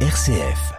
RCF.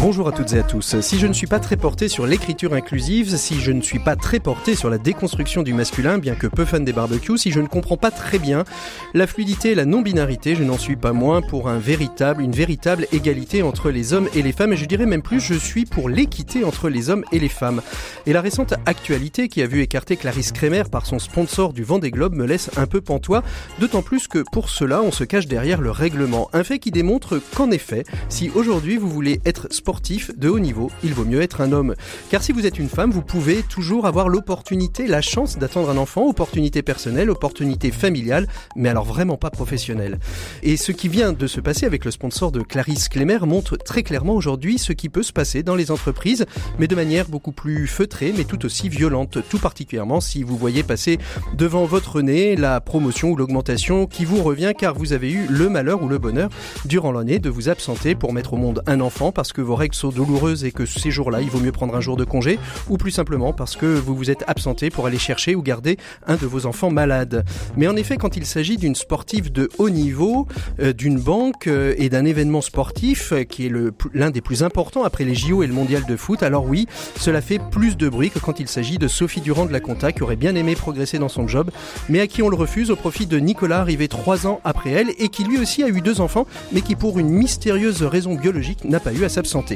Bonjour à toutes et à tous. Si je ne suis pas très porté sur l'écriture inclusive, si je ne suis pas très porté sur la déconstruction du masculin, bien que peu fan des barbecues, si je ne comprends pas très bien la fluidité et la non-binarité, je n'en suis pas moins pour un véritable, une véritable égalité entre les hommes et les femmes, et je dirais même plus, je suis pour l'équité entre les hommes et les femmes. Et la récente actualité qui a vu écarter Clarisse Kremer par son sponsor du Vendée Globe me laisse un peu pantois, d'autant plus que pour cela, on se cache derrière le règlement. Un fait qui démontre qu'en effet, si aujourd'hui vous voulez être de haut niveau, il vaut mieux être un homme. Car si vous êtes une femme, vous pouvez toujours avoir l'opportunité, la chance d'attendre un enfant, opportunité personnelle, opportunité familiale, mais alors vraiment pas professionnelle. Et ce qui vient de se passer avec le sponsor de Clarisse Clémer montre très clairement aujourd'hui ce qui peut se passer dans les entreprises, mais de manière beaucoup plus feutrée, mais tout aussi violente, tout particulièrement si vous voyez passer devant votre nez la promotion ou l'augmentation qui vous revient car vous avez eu le malheur ou le bonheur durant l'année de vous absenter pour mettre au monde un enfant parce que vos règles sont douloureuses et que ces jours-là, il vaut mieux prendre un jour de congé, ou plus simplement parce que vous vous êtes absenté pour aller chercher ou garder un de vos enfants malades. Mais en effet, quand il s'agit d'une sportive de haut niveau, euh, d'une banque euh, et d'un événement sportif euh, qui est l'un des plus importants après les JO et le mondial de foot, alors oui, cela fait plus de bruit que quand il s'agit de Sophie Durand de la Conta qui aurait bien aimé progresser dans son job, mais à qui on le refuse au profit de Nicolas arrivé trois ans après elle et qui lui aussi a eu deux enfants, mais qui pour une mystérieuse raison biologique n'a pas eu à s'absenter.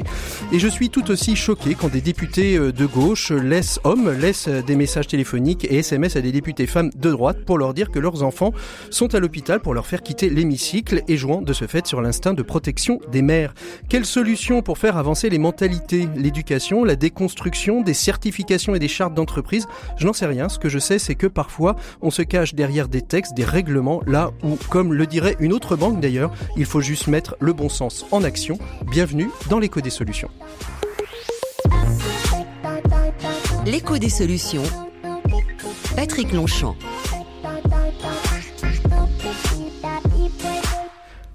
Et je suis tout aussi choqué quand des députés euh, de gauche laissent hommes, laissent euh, des messages téléphoniques et SMS à des députés femmes de droite pour leur dire que leurs enfants sont à l'hôpital pour leur faire quitter l'hémicycle et jouant de ce fait sur l'instinct de protection des mères. Quelle solution pour faire avancer les mentalités, l'éducation, la déconstruction des certifications et des chartes d'entreprise? Je n'en sais rien. Ce que je sais, c'est que parfois, on se cache derrière des textes, des règlements, là où, comme le dirait une autre banque d'ailleurs, il faut juste mettre le bon sens en action. Bienvenue dans l'éco L'écho des solutions. Patrick Longchamp.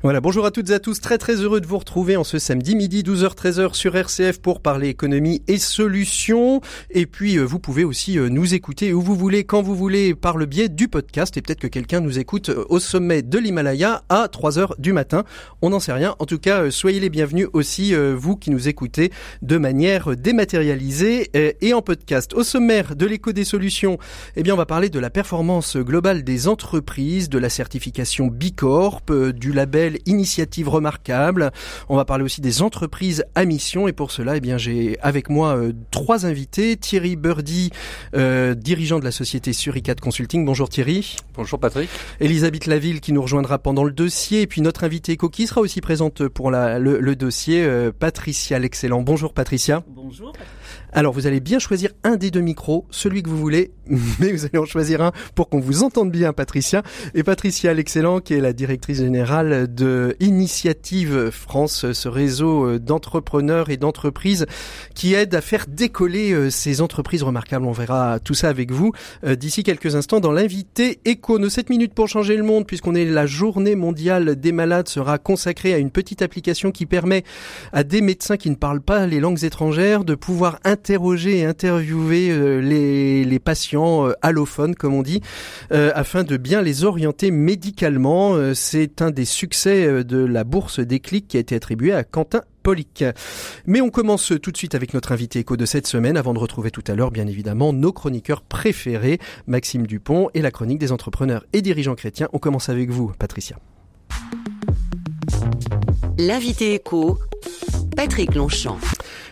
Voilà, bonjour à toutes et à tous, très très heureux de vous retrouver en ce samedi midi 12h-13h sur RCF pour parler économie et solutions. Et puis euh, vous pouvez aussi euh, nous écouter où vous voulez, quand vous voulez, par le biais du podcast. Et peut-être que quelqu'un nous écoute euh, au sommet de l'Himalaya à 3h du matin. On n'en sait rien. En tout cas, soyez les bienvenus aussi, vous qui nous écoutez de manière dématérialisée et en podcast. Au sommaire de l'écho des solutions, eh bien on va parler de la performance globale des entreprises, de la certification Bicorp, du label initiative remarquable. On va parler aussi des entreprises à mission et pour cela, eh bien, j'ai avec moi euh, trois invités. Thierry Burdy, euh, dirigeant de la société Suricat Consulting. Bonjour Thierry. Bonjour Patrick. Elisabeth Laville qui nous rejoindra pendant le dossier et puis notre invitée Coquille sera aussi présente pour la, le, dossier. Euh, Patricia l'excellent. Bonjour Patricia. Bonjour. Alors vous allez bien choisir un des deux micros, celui que vous voulez, mais vous allez en choisir un pour qu'on vous entende bien, Patricia. Et Patricia l'excellent, qui est la directrice générale de Initiative France, ce réseau euh, d'entrepreneurs et d'entreprises qui aide à faire décoller euh, ces entreprises remarquables. On verra tout ça avec vous euh, d'ici quelques instants dans l'invité écho. Nos 7 minutes pour changer le monde, puisqu'on est la journée mondiale des malades, sera consacrée à une petite application qui permet à des médecins qui ne parlent pas les langues étrangères de pouvoir interroger et interviewer euh, les, patients euh, allophones, comme on dit, euh, afin de bien les orienter médicalement. C'est un des succès de la bourse des clics qui a été attribué à Quentin Polic. Mais on commence tout de suite avec notre invité éco de cette semaine avant de retrouver tout à l'heure bien évidemment nos chroniqueurs préférés, Maxime Dupont et la chronique des entrepreneurs et dirigeants chrétiens. On commence avec vous, Patricia. L'invité éco, Patrick Longchamp.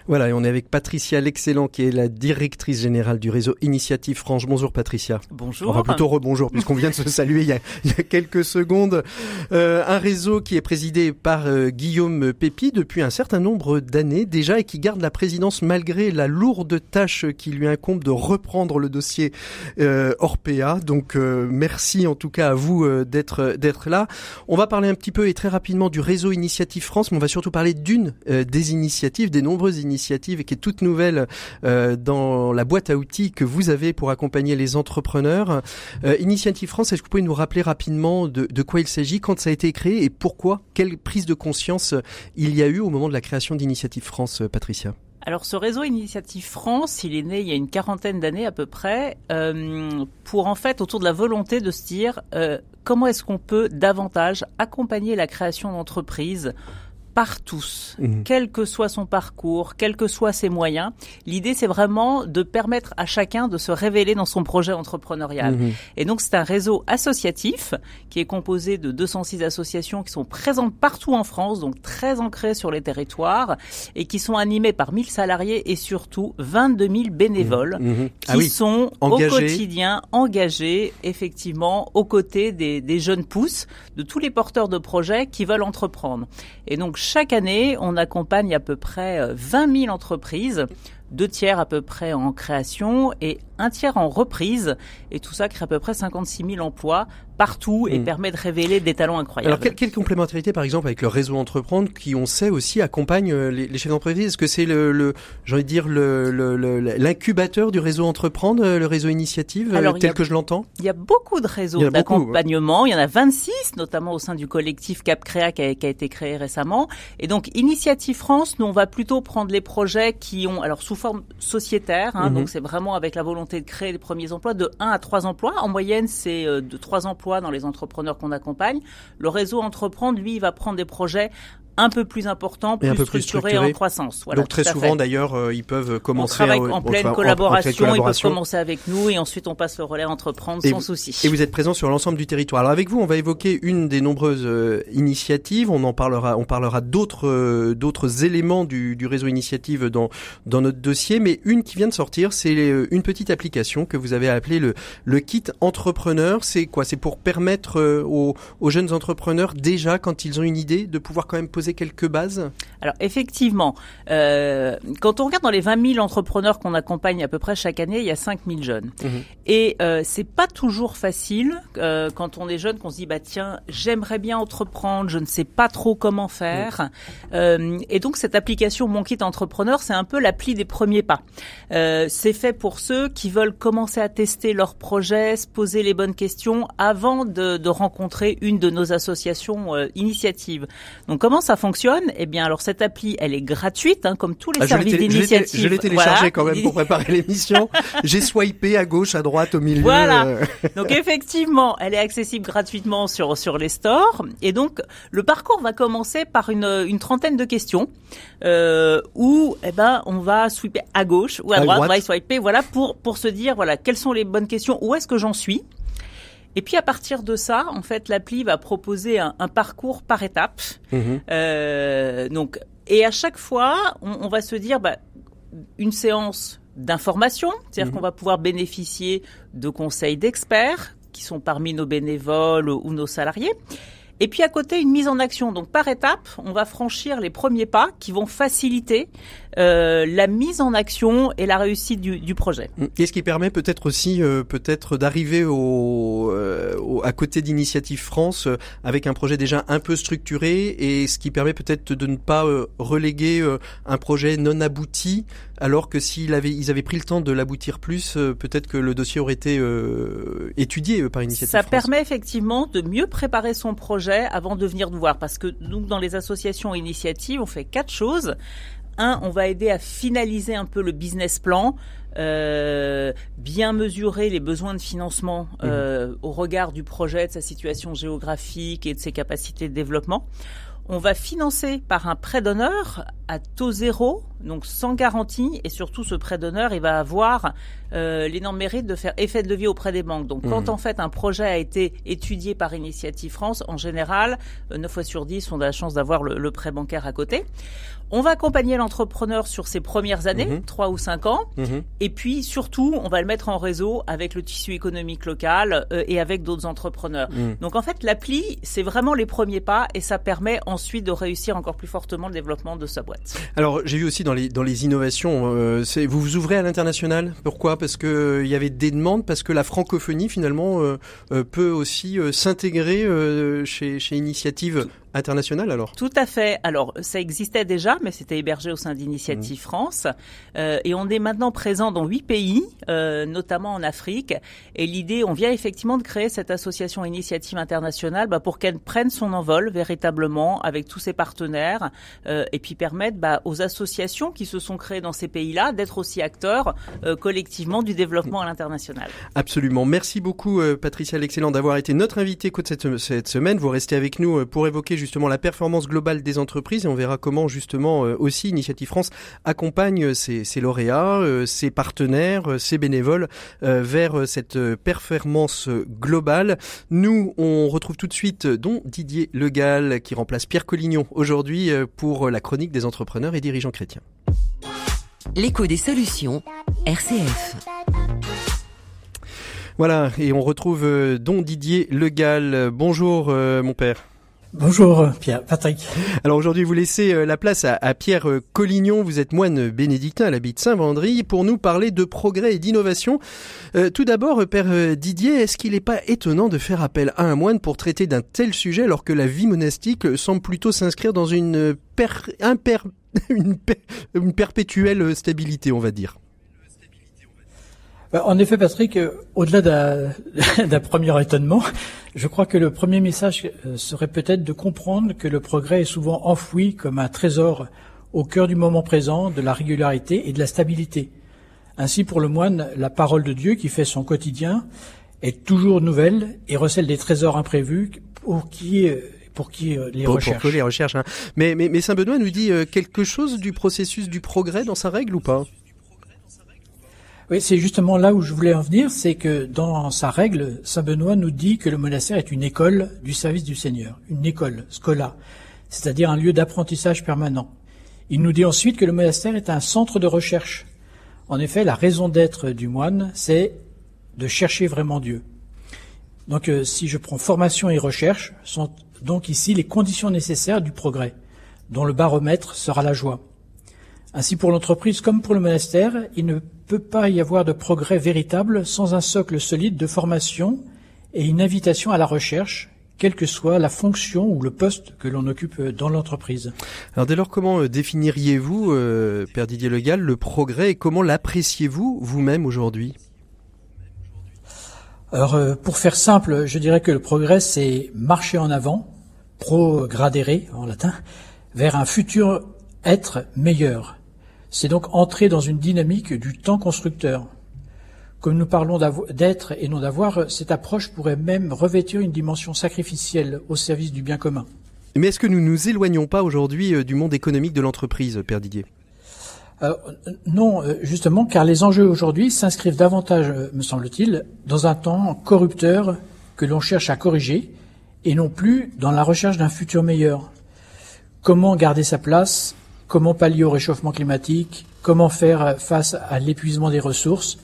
Voilà, et on est avec Patricia L'Excellent, qui est la directrice générale du réseau Initiative Franche. Bonjour Patricia. Bonjour. Enfin plutôt rebonjour, puisqu'on vient de se saluer il y a, il y a quelques secondes. Euh, un réseau qui est présidé par euh, Guillaume Pépi depuis un certain nombre d'années déjà et qui garde la présidence malgré la lourde tâche qui lui incombe de reprendre le dossier euh, Orpea. Donc euh, merci en tout cas à vous d'être d'être là. On va parler un petit peu et très rapidement du réseau Initiative France, mais on va surtout parler d'une des initiatives, des nombreuses initiatives initiative qui est toute nouvelle euh, dans la boîte à outils que vous avez pour accompagner les entrepreneurs. Euh, Initiative France, est-ce que vous pouvez nous rappeler rapidement de, quoi il s'agit, quand ça a été créé et pourquoi Quelle prise de conscience il y a eu au moment de la création d'Initiative France, Patricia? Alors ce réseau Initiative France, il est né il y a une quarantaine d'années à peu près, euh, pour en fait autour de la volonté de se dire comment est-ce qu'on peut davantage accompagner la création d'entreprises par tous, mmh. quel que soit son parcours, quels que soient ses moyens. L'idée, c'est vraiment de permettre à chacun de se révéler dans son projet entrepreneurial. Mmh. Et donc, c'est un réseau associatif qui est composé de 206 associations qui sont présentes partout en France, donc très ancrées sur les territoires et qui sont animées par 1000 salariés et surtout 22 000 bénévoles mmh. qui ah sont au quotidien engagés, effectivement, aux côtés des, des jeunes pousses, de tous les porteurs de projets qui veulent entreprendre. Et donc, chaque année, on accompagne à peu près 20 euh, 000 entreprises deux tiers à peu près en création et un tiers en reprise. Et tout ça crée à peu près 56 000 emplois partout et hmm. permet de révéler des talents incroyables. Alors, quelle, complémentarité, par exemple, avec le réseau Entreprendre, qui, on sait aussi, accompagne euh, les, chefs d'entreprise? Est-ce que c'est le, le j'ai envie de dire, l'incubateur le, du réseau Entreprendre, euh, le réseau Initiative, euh, tel que je l'entends? Il y a beaucoup de réseaux d'accompagnement. Il y en a 26, notamment au sein du collectif Cap Créa qui a, qui a, été créé récemment. Et donc, Initiative France, nous, on va plutôt prendre les projets qui ont, alors sous forme sociétaire, hein, mhm. donc c'est vraiment avec la volonté de créer les premiers emplois, de 1 à 3 emplois. En moyenne, c'est de 3 emplois dans les entrepreneurs qu'on accompagne. Le réseau Entreprendre, lui, va prendre des projets un peu plus important, plus, structuré, en croissance. Voilà, Donc très souvent d'ailleurs, euh, ils peuvent commencer. On travaille en, pleine collaboration, Ils peuvent commencer avec nous et ensuite on passe le relais à entreprendre sans souci. Et vous êtes présent sur l'ensemble du territoire. Alors avec vous, on va évoquer une des nombreuses euh, initiatives. On en parlera. On parlera d'autres euh, d'autres éléments du, du, réseau initiative dans dans notre dossier, mais une qui vient de sortir, c'est une petite application que vous avez appelée le le kit entrepreneur. C'est quoi? C'est pour permettre aux, aux jeunes entrepreneurs déjà quand ils ont une idée de pouvoir quand même poser quelques bases Alors effectivement, euh, quand on regarde dans les 20 000 entrepreneurs qu'on accompagne à peu près chaque année, il y a 5 000 jeunes. Mhm. Et euh, c'est pas toujours facile euh, quand on est jeune qu'on se dit bah tiens j'aimerais bien entreprendre, je ne sais pas trop comment faire. Euh, et donc cette application Mon Kit Entrepreneur, c'est un peu l'appli des premiers pas. C'est fait pour ceux qui veulent commencer à tester leur projet, se poser les bonnes questions avant de, de rencontrer une de nos associations initiatives. Donc comment ça fonctionne Eh bien, alors cette appli, elle est gratuite, hein, comme tous les ah, services d'initiative. Je l'ai téléchargé quand même pour préparer l'émission. J'ai swipé à gauche, à droite, au milieu. Voilà. Donc effectivement, elle est accessible gratuitement sur sur les stores. Et donc le parcours va commencer par une, une trentaine de questions euh, où eh ben on va swiper à gauche ou à, droite, on va swiper voilà pour pour se dire voilà quelles sont les bonnes questions, où est-ce que j'en suis et puis à partir de ça, en fait, l'appli va proposer un, parcours par étapes. Mhm. Euh, donc, et à chaque fois, on, va se dire, bah, une séance d'information, c'est-à-dire mhm. qu'on va pouvoir bénéficier de conseils d'experts qui sont parmi nos bénévoles ou nos salariés. Et puis à côté, une mise en action. Donc par étape, on va franchir les premiers pas qui vont faciliter euh, la mise en action et la réussite du, du projet. Et ce qui permet peut-être aussi euh, peut-être d'arriver au, euh, à côté d'Initiative France euh, avec un projet déjà un peu structuré et ce qui permet peut-être de ne pas reléguer un projet non abouti alors que s'ils avaient ils avaient pris le temps de l'aboutir plus, peut-être que le dossier aurait été étudié par Initiative Ça permet effectivement de mieux préparer son projet avant de venir nous voir parce que nous dans les associations initiatives on fait quatre choses un, on va aider à finaliser un peu le business plan, euh, bien mesurer les besoins de financement mmh. euh, au regard du projet, de sa situation géographique et de ses capacités de développement. On va financer par un prêt d'honneur à taux zéro, donc sans garantie, et surtout ce prêt d'honneur, il va avoir euh, l'énorme mérite de faire effet de levier auprès des banques. Donc quand mmh. en fait un projet a été étudié par Initiative France, en général, 9 euh, fois sur 10, on a la chance d'avoir le, le prêt bancaire à côté. On va accompagner l'entrepreneur sur ses premières années, mhm. trois ou cinq ans, mhm. et puis surtout, on va le mettre en réseau avec le tissu économique local euh, et avec d'autres entrepreneurs. Mhm. Donc en fait, l'appli, c'est vraiment les premiers pas et ça permet ensuite de réussir encore plus fortement le développement de sa boîte. Alors j'ai vu aussi dans les dans les innovations, euh, vous vous ouvrez à l'international? Pourquoi? Parce que euh, il y avait des demandes, parce que la francophonie finalement peut aussi s'intégrer chez chez Initiative international alors? Tout à fait. Alors ça existait déjà, mais c'était hébergé au sein d'Initiative mmh. France. Euh, et on est maintenant présent dans huit pays, euh, notamment en Afrique. Et l'idée, on vient effectivement de créer cette association Initiative internationale bah, pour qu'elle prenne son envol véritablement avec tous ses partenaires euh, et puis permettre bah, aux associations qui se sont créées dans ces pays-là d'être aussi acteurs euh, collectivement du développement à l'international. Absolument. Merci beaucoup euh, Patricia L'Excellent d'avoir été notre invitée cette, cette semaine. Vous restez avec nous pour évoquer justement la performance globale des entreprises et on verra comment justement aussi Initiative France accompagne ses, ses lauréats, ses partenaires, ses bénévoles vers cette performance globale. Nous, on retrouve tout de suite dont Didier Legal qui remplace Pierre Collignon aujourd'hui pour la chronique des entrepreneurs et dirigeants chrétiens. L'écho des solutions, RCF. Voilà, et on retrouve euh, Don Didier Legal. Bonjour euh, mon père. Bonjour Pierre, Patrick. Alors aujourd'hui vous laissez euh, la place à, Pierre Collignon, vous êtes moine bénédictin à l'abbaye de Saint-Vendry pour nous parler de progrès et d'innovation. tout d'abord Père Didier, est-ce qu'il n'est pas étonnant de faire appel à un moine pour traiter d'un tel sujet alors que la vie monastique semble plutôt s'inscrire dans une, une perpétuelle stabilité, on va dire? Bah, en effet, Patrick, euh, au-delà d'un premier étonnement, je crois que le premier message euh, serait peut-être de comprendre que le progrès est souvent enfoui comme un trésor au cœur du moment présent, de la régularité et de la stabilité. Ainsi, pour le moine, la parole de Dieu qui fait son quotidien est toujours nouvelle et recèle des trésors imprévus pour qui euh, pour qui les recherches. Pour les recherches. Hein. Mais, mais, mais Saint Benoît nous dit quelque chose du processus du progrès dans sa règle ou pas? Oui, c'est justement là où je voulais en venir, c'est que dans sa règle, Saint Benoît nous dit que le monastère est une école du service du Seigneur, une école, scola, c'est-à-dire un lieu d'apprentissage permanent. Il nous dit ensuite que le monastère est un centre de recherche. En effet, la raison d'être du moine, c'est de chercher vraiment Dieu. Donc, euh, si je prends formation et recherche, sont donc ici les conditions nécessaires du progrès, dont le baromètre sera la joie. Ainsi pour l'entreprise comme pour le monastère, il ne peut pas y avoir de progrès véritable sans un socle solide de formation et une invitation à la recherche, quelle que soit la fonction ou le poste que l'on occupe dans l'entreprise. Alors dès lors, comment euh, définiriez-vous, euh, Père Didier Legal, le progrès et comment l'appréciez-vous vous-même aujourd'hui? Alors, euh, pour faire simple, je dirais que le progrès, c'est marcher en avant, progradere en latin, vers un futur être meilleur. C'est donc entrer dans une dynamique du temps constructeur. Comme nous parlons d'être et non d'avoir, cette approche pourrait même revêtir une dimension sacrificielle au service du bien commun. Mais est-ce que nous nous éloignons pas aujourd'hui euh, du monde économique de l'entreprise, Père Didier? Euh, non, euh, justement, car les enjeux aujourd'hui s'inscrivent davantage, me semble-t-il, dans un temps corrupteur que l'on cherche à corriger, et non plus dans la recherche d'un futur meilleur. Comment garder sa place Comment pallier au réchauffement climatique? Comment faire face à l'épuisement des ressources?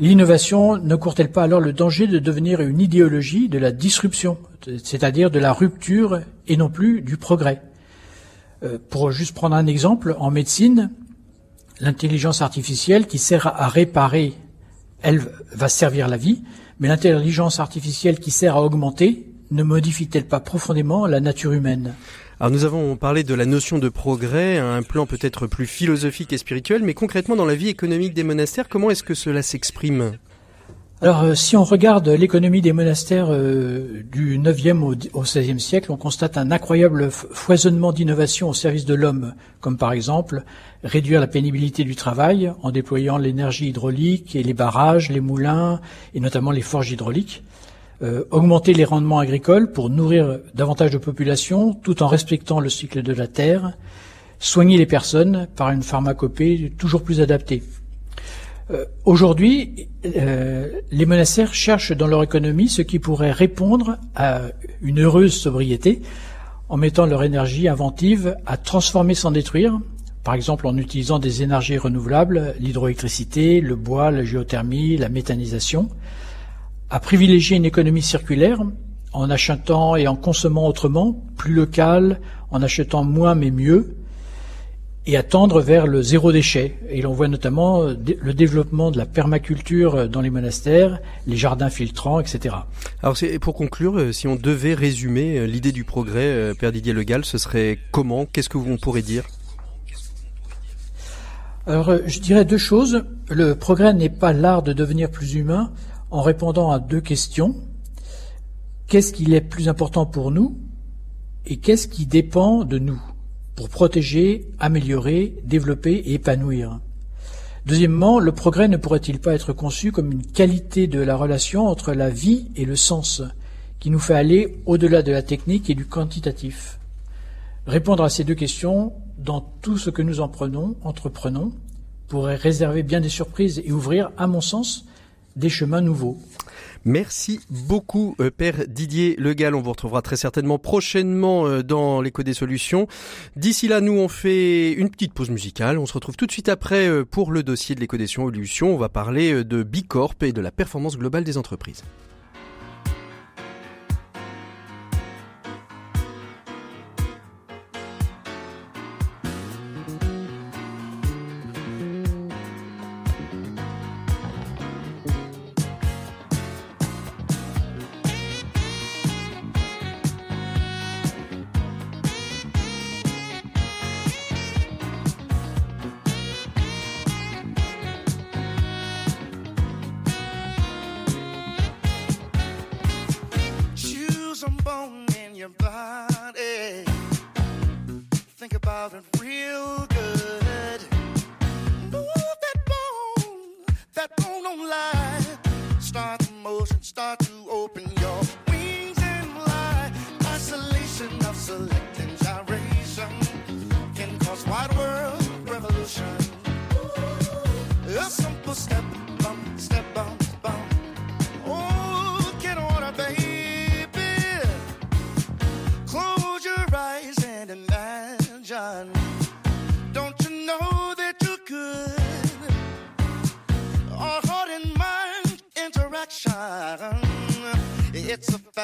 L'innovation ne court-elle pas alors le danger de devenir une idéologie de la disruption, c'est-à-dire de la rupture et non plus du progrès? Pour juste prendre un exemple, en médecine, l'intelligence artificielle qui sert à réparer, elle va servir la vie, mais l'intelligence artificielle qui sert à augmenter ne modifie-t-elle pas profondément la nature humaine? Alors nous avons parlé de la notion de progrès un plan peut-être plus philosophique et spirituel, mais concrètement dans la vie économique des monastères, comment est-ce que cela s'exprime? Alors, euh, si on regarde l'économie des monastères euh, du 9e au, au 16e siècle, on constate un incroyable foisonnement d'innovations au service de l'homme, comme par exemple réduire la pénibilité du travail en déployant l'énergie hydraulique et les barrages, les moulins et notamment les forges hydrauliques, euh, augmenter les rendements agricoles pour nourrir davantage de population tout en respectant le cycle de la terre, soigner les personnes par une pharmacopée toujours plus adaptée. Euh, aujourd'hui, euh, les monastères cherchent dans leur économie ce qui pourrait répondre à une heureuse sobriété en mettant leur énergie inventive à transformer sans détruire, par exemple en utilisant des énergies renouvelables, l'hydroélectricité, le bois, la géothermie, la méthanisation, à privilégier une économie circulaire en achetant et en consommant autrement, plus local, en achetant moins mais mieux, et à tendre vers le zéro déchet. Et l'on voit notamment euh, le développement de la permaculture euh, dans les monastères, les jardins filtrants, etc. Alors c'est pour conclure, euh, si on devait résumer l'idée du progrès, Père Didier Legal, ce serait comment? Qu'est-ce que vous pourrez dire? Alors je dirais deux choses. Le progrès n'est pas l'art de devenir plus humain en répondant à deux questions. Qu'est-ce qui est plus important pour nous et qu'est-ce qui dépend de nous pour protéger, améliorer, développer et épanouir? Deuxièmement, le progrès ne pourrait-il pas être conçu comme une qualité de la relation entre la vie et le sens, qui nous fait aller au-delà de la technique et du quantitatif? Répondre à ces deux questions dans tout ce que nous en prenons, entreprenons, pourrait réserver bien des surprises et ouvrir, à mon sens, des chemins nouveaux. Merci beaucoup, euh, Père Didier Legal. On vous retrouvera très certainement prochainement euh, dans l'écho des solutions. D'ici là, nous, on fait une petite pause musicale. On se retrouve tout de suite après euh, pour le dossier de l'éco des solutions. On va parler de Bicorp et de la performance globale des entreprises.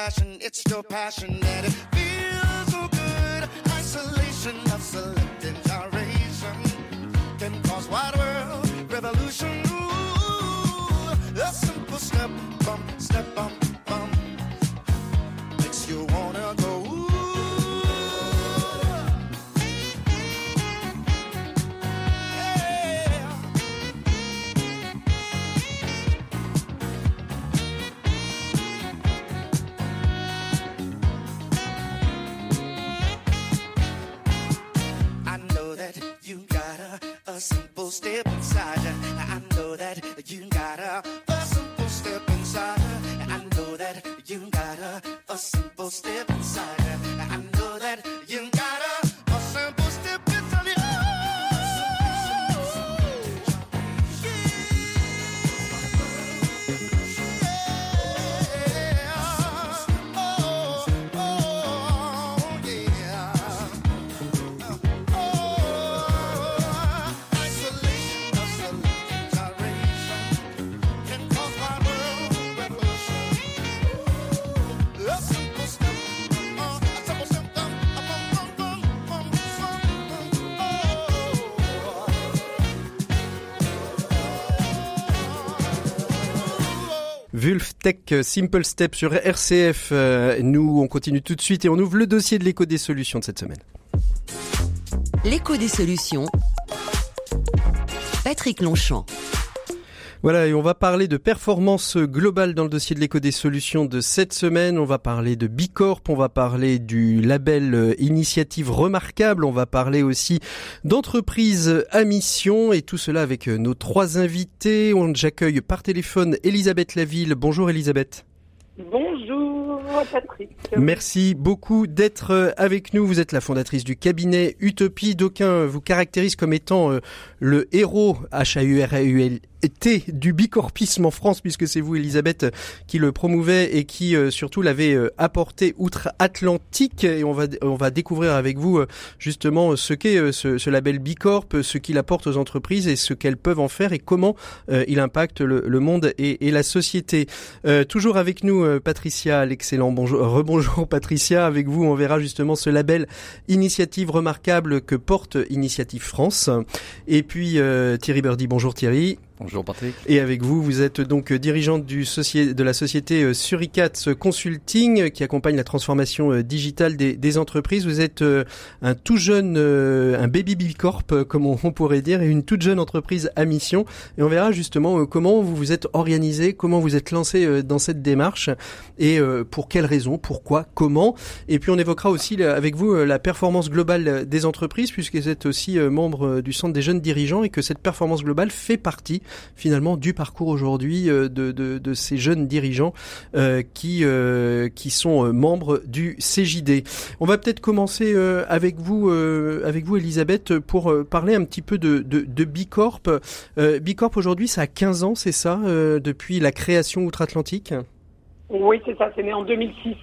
fashion, it's your passion that it feels so good. Isolation of selected generation can cause wide world revolution. Ooh, a simple step, bump, step, bump. step inside. I know that you gotta A simple step inside. I know that you gotta A simple step Tech Simple Step sur RCF. Euh, nous, on continue tout de suite et on ouvre le dossier de l'écho des solutions de cette semaine. L'écho des solutions. Patrick Longchamp. Voilà, et on va parler de performance globale dans le dossier de l'éco des solutions de cette semaine. On va parler de Bicorp, on va parler du label euh, Initiative Remarquable, on va parler aussi d'entreprise à mission et tout cela avec euh, nos trois invités. J'accueille par téléphone Elisabeth Laville. Bonjour Elisabeth. Bonjour Patrick. Merci beaucoup d'être euh, avec nous. Vous êtes la fondatrice du cabinet Utopie. D'aucuns vous caractérisent comme étant le héros H-A-U-R-A-U-L T du bicorpisme en France, puisque c'est vous, Elisabeth, qui le promouvait et qui euh, surtout l'avait euh, apporté outre-Atlantique. Et on va, on va découvrir avec vous euh, justement ce qu'est ce, ce, label Bicorp, ce qu'il apporte aux entreprises et ce qu'elles peuvent en faire et comment il impacte le, le monde et, et, la société. toujours avec nous, Patricia, l'excellent bonjour, rebonjour Patricia. Avec vous, on verra justement ce label initiative remarquable que porte Initiative France. Et puis Thierry Berdy, bonjour Thierry. Bonjour Patrick. Et avec vous, vous êtes donc dirigeante du de la société euh, Suricats Consulting euh, qui accompagne la transformation euh, digitale des, des entreprises. Vous êtes un tout jeune, un baby bicorp comme on, pourrait dire, et une toute jeune entreprise à mission. Et on verra justement comment vous vous êtes organisé, comment vous êtes lancé dans cette démarche et pour quelles raisons, pourquoi, comment. Et puis on évoquera aussi avec vous la performance globale des entreprises puisque vous êtes aussi membre du Centre des jeunes dirigeants et que cette performance globale fait partie finalement du parcours aujourd'hui euh, de, de, ces jeunes dirigeants euh, qui euh, qui sont membres du CJD. On va peut-être commencer avec vous avec vous Elisabeth pour parler un petit peu de, de, de Bicorp. Bicorp aujourd'hui ça a 15 ans c'est ça depuis la création outre-Atlantique? Oui c'est ça c'est né en 2006.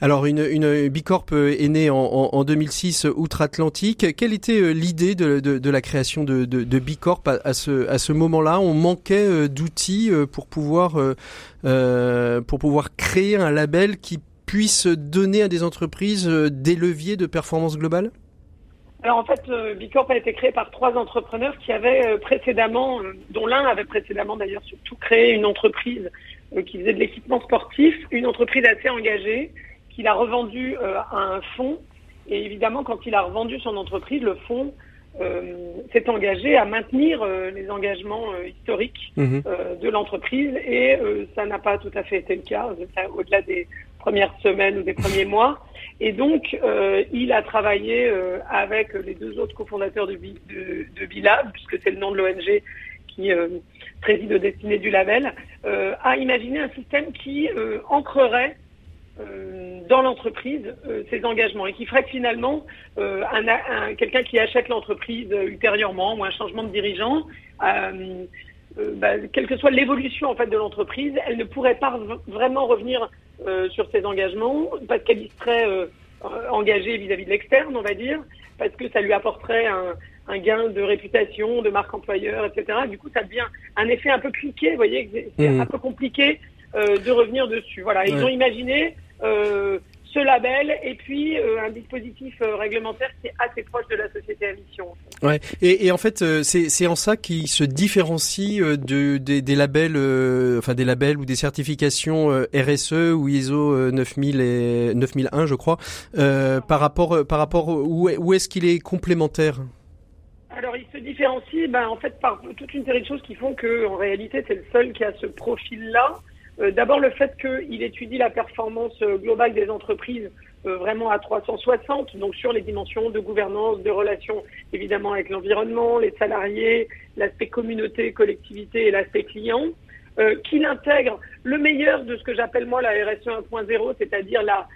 Alors, une, une Bicorp euh, est née en, en, 2006 euh, outre-Atlantique. Quelle était euh, l'idée de, de, de, la création de, de, de Bicorp à, à, ce, à ce moment-là? On manquait d'outils pour pouvoir euh, pour pouvoir créer un label qui puisse donner à des entreprises des leviers de performance globale? Alors en fait, Bicorp a été créé par trois entrepreneurs qui avaient précédemment, dont l'un avait précédemment d'ailleurs surtout créé une entreprise qui faisait de l'équipement sportif, une entreprise assez engagée, qu'il a revendu euh, à un fonds. Et évidemment, quand il a revendu son entreprise, le fonds euh, s'est engagé à maintenir euh, les engagements historiques mhm. de l'entreprise et ça n'a pas tout à fait été le cas au-delà des premières semaines ou des premiers mois. Et donc, il a travaillé avec les deux autres cofondateurs de, de, de Bilab, puisque c'est le nom de l'ONG qui préside au destiné du label, à imaginer un système qui ancrerait dans l'entreprise euh, ses engagements et qui ferait que finalement euh, un, un, quelqu'un qui achète l'entreprise ultérieurement ou un changement de dirigeant, bah, quelle que soit l'évolution en fait de l'entreprise, elle ne pourrait pas vraiment revenir sur ses engagements parce qu'elle y serait engagée vis-à-vis de l'externe, on va dire, parce que ça lui apporterait un, un gain de réputation, de marque employeur, etc. Du coup, ça devient un effet un peu cliqué, vous voyez, c'est mmh. un peu compliqué de revenir dessus. Voilà, ils ont imaginé euh, ce label et puis euh, un dispositif euh, réglementaire qui est assez proche de la société à mission. Ouais. Et, et en fait, c'est en ça qu'il se différencie de, des, des labels, enfin des labels ou des certifications RSE ou ISO 9000 et 9001, je crois, par rapport par rapport où, où est-ce qu'il est complémentaire? Alors, il se différencie, ben, en fait, par toute une série de choses qui font que, en réalité, c'est le seul qui a ce profil-là. Euh, d'abord le fait qu'il étudie la performance euh, globale des entreprises euh, vraiment à 360, donc sur les dimensions de gouvernance, de relations évidemment avec l'environnement, les salariés, l'aspect communauté, collectivité et l'aspect client, qu'il intègre le meilleur de ce que j'appelle moi la RSE 1.0, c'est-à-dire la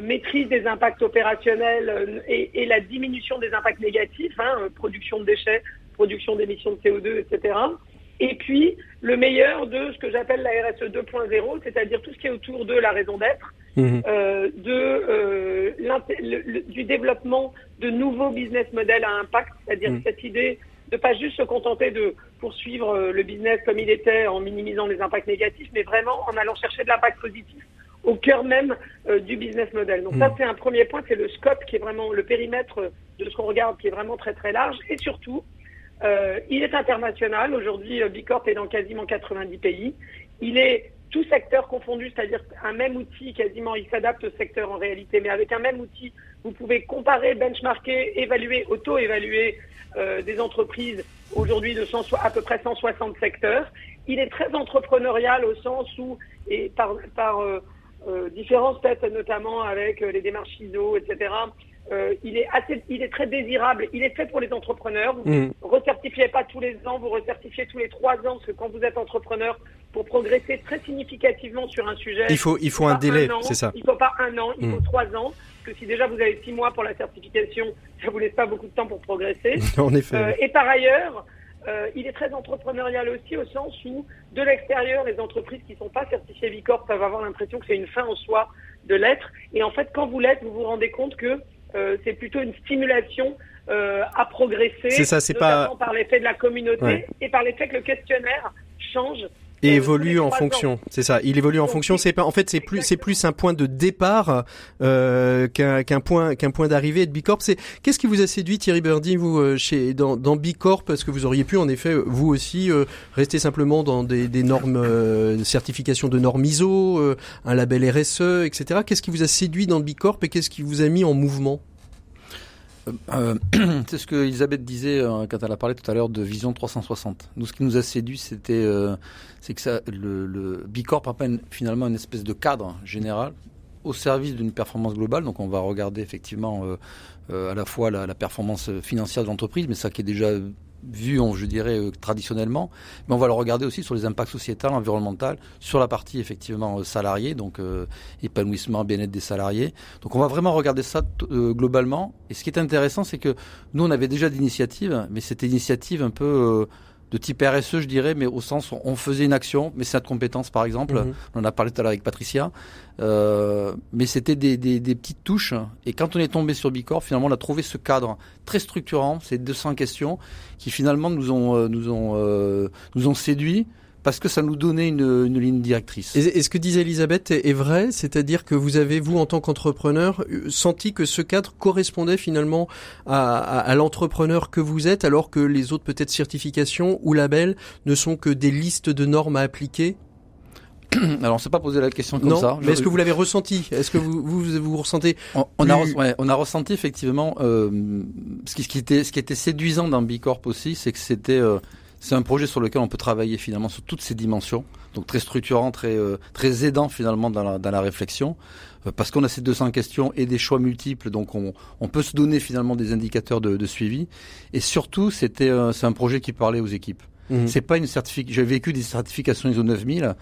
maîtrise des impacts opérationnels et, la diminution des impacts négatifs, hein, production de déchets, production d'émissions de CO2, etc et puis le meilleur de ce que j'appelle la RSE 2.0, c'est-à-dire tout ce qui est autour de la raison d'être, mhm. euh, de euh, le, du développement de nouveaux business models à impact, c'est-à-dire mhm. cette idée de pas juste se contenter de poursuivre euh, le business comme il était en minimisant les impacts négatifs, mais vraiment en allant chercher de l'impact positif au cœur même euh, du business model. Donc ça, mhm. c'est un premier point, c'est le scope qui est vraiment le périmètre de ce qu'on regarde, qui est vraiment très très large, et surtout euh, il est international. Aujourd'hui, euh, Bicorp est dans quasiment 90 pays. Il est tout secteur confondu, c'est-à-dire un même outil, quasiment, il s'adapte au secteur en réalité, mais avec un même outil, vous pouvez comparer, benchmarker, évaluer, auto-évaluer euh, des entreprises aujourd'hui de 100, à peu près 160 secteurs. Il est très entrepreneurial au sens où, et par, par différence peut-être notamment avec les démarches ISO, etc., euh, il est assez, il est très désirable. Il est fait pour les entrepreneurs. Vous ne mm. recertifiez pas tous les ans, vous recertifiez tous les trois ans, parce que quand vous êtes entrepreneur, pour progresser très significativement sur un sujet, il faut, il faut un délai, c'est ça. Il faut pas un an, il faut mm. trois ans. Parce que si déjà vous avez six mois pour la certification, ça vous laisse pas beaucoup de temps pour progresser. en effet. Euh, et par ailleurs, euh, il est très entrepreneurial aussi au sens où, de l'extérieur, les entreprises qui ne sont pas certifiées Bicorp peuvent avoir l'impression que c'est une fin en soi de l'être. Et en fait, quand vous l'êtes, vous vous rendez compte que c'est plutôt une stimulation euh, à progresser. C'est ça, c'est pas par l'effet de la communauté et par l'effet que le questionnaire change et euh, évolue en fonction. C'est ça. Il évolue en fonction. C'est pas. En fait, c'est plus. C'est plus un point de départ euh, qu'un point qu'un point d'arrivée de Bicorp. C'est qu'est-ce qui vous a séduit Thierry Birdie vous euh, chez dans, dans Bicorp? Parce que vous auriez pu en effet vous aussi euh, rester simplement dans des, des normes de certification de normes ISO, un label RSE, etc. Qu'est-ce qui vous a séduit dans Bicorp et qu'est-ce qui vous a mis en mouvement? Euh, c'est ce que Elisabeth disait euh, quand elle a parlé tout à l'heure de vision 360. Nous, ce qui nous a séduit, c'était euh, c'est que ça, le, Bicorp a finalement une espèce de cadre général au service d'une performance globale. Donc, on va regarder effectivement à la fois la performance financière de l'entreprise, mais ça qui est déjà vu, je dirais, euh, traditionnellement, mais on va le regarder aussi sur les impacts sociétals, environnementaux, sur la partie effectivement euh, salariée, donc euh, épanouissement, bien-être des salariés. Donc on va vraiment regarder ça globalement. Et ce qui est intéressant, c'est que nous, on avait déjà d'initiatives, mais c'était initiative un peu de type RSE, je dirais, mais au sens où on faisait une action, mais c'est notre compétence, par exemple. Mhm. On en a parlé tout à l'heure avec Patricia. Euh, mais c'était des, des, des, petites touches. Et quand on est tombé sur Bicorp, finalement, on a trouvé ce cadre très structurant, ces 200 questions, qui finalement nous ont, euh, nous ont, euh, nous ont séduits parce que ça nous donnait une, une ligne directrice. Et, ce que disait Elisabeth est, vrai, c'est-à-dire que vous avez, vous, en tant qu'entrepreneur, senti que ce cadre correspondait finalement à, à, l'entrepreneur que vous êtes, alors que les autres peut-être certifications ou labels ne sont que des listes de normes à appliquer? Alors, on s'est pas posé la question comme ça. Mais est-ce que vous l'avez ressenti? Est-ce que vous vous, vous ressentez on, a, ouais, on a ressenti effectivement euh, ce, qui, ce, qui, était ce qui était séduisant dans Bicorp aussi, c'est que c'était euh, c'est un projet sur lequel on peut travailler finalement sur toutes ces dimensions, donc très structurant, très euh, très aidant finalement dans la, dans la réflexion, euh, parce qu'on a ces 200 questions et des choix multiples, donc on, on peut se donner finalement des indicateurs de, de suivi. Et surtout, c'était euh, c'est un projet qui parlait aux équipes. Mmh. C'est pas une certification. J'ai vécu des certifications ISO 9000.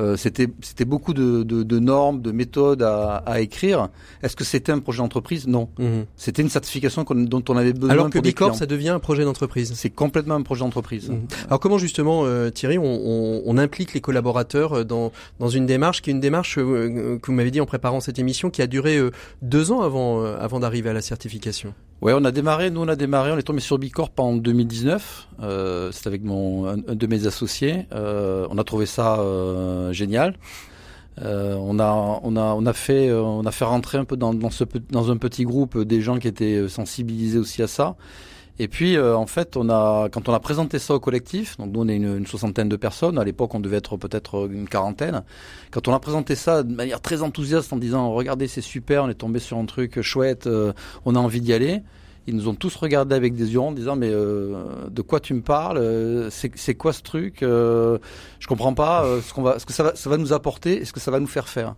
Euh, c'était c'était beaucoup de, de, de, normes, de méthodes à, à écrire. Est-ce que c'était un projet d'entreprise? Non. Mhm. C'était une certification dont on avait besoin. Alors que Bicorp, ça devient un projet d'entreprise. C'est complètement un projet d'entreprise. Mhm. Alors comment justement, euh, Thierry, on, on, on, implique les collaborateurs euh, dans dans une démarche qui est une démarche euh, que vous m'avez dit en préparant cette émission qui a duré deux ans avant avant d'arriver à la certification? Ouais, on a démarré. Nous, on a démarré. On est tombé sur Bicorp en 2019. Euh, C'est avec mon un, un, de mes associés. on a trouvé ça génial. Euh, on a on a on a fait euh, on a fait rentrer un peu dans, dans un petit groupe des gens qui étaient sensibilisés aussi à ça. Et puis euh, en fait on a quand on a présenté ça au collectif, donc nous on est une, soixantaine de personnes. À l'époque on devait être peut-être une quarantaine. Quand on a présenté ça de manière très enthousiaste en disant regardez c'est super, on est tombé sur un truc chouette, on a envie d'y aller. Ils nous ont tous regardé avec des yeux en disant mais euh, de quoi tu me parles euh, C'est quoi ce truc euh, Je comprends pas euh, ce qu'on va, ce que ça va, ça va nous apporter, ce que ça va nous faire faire.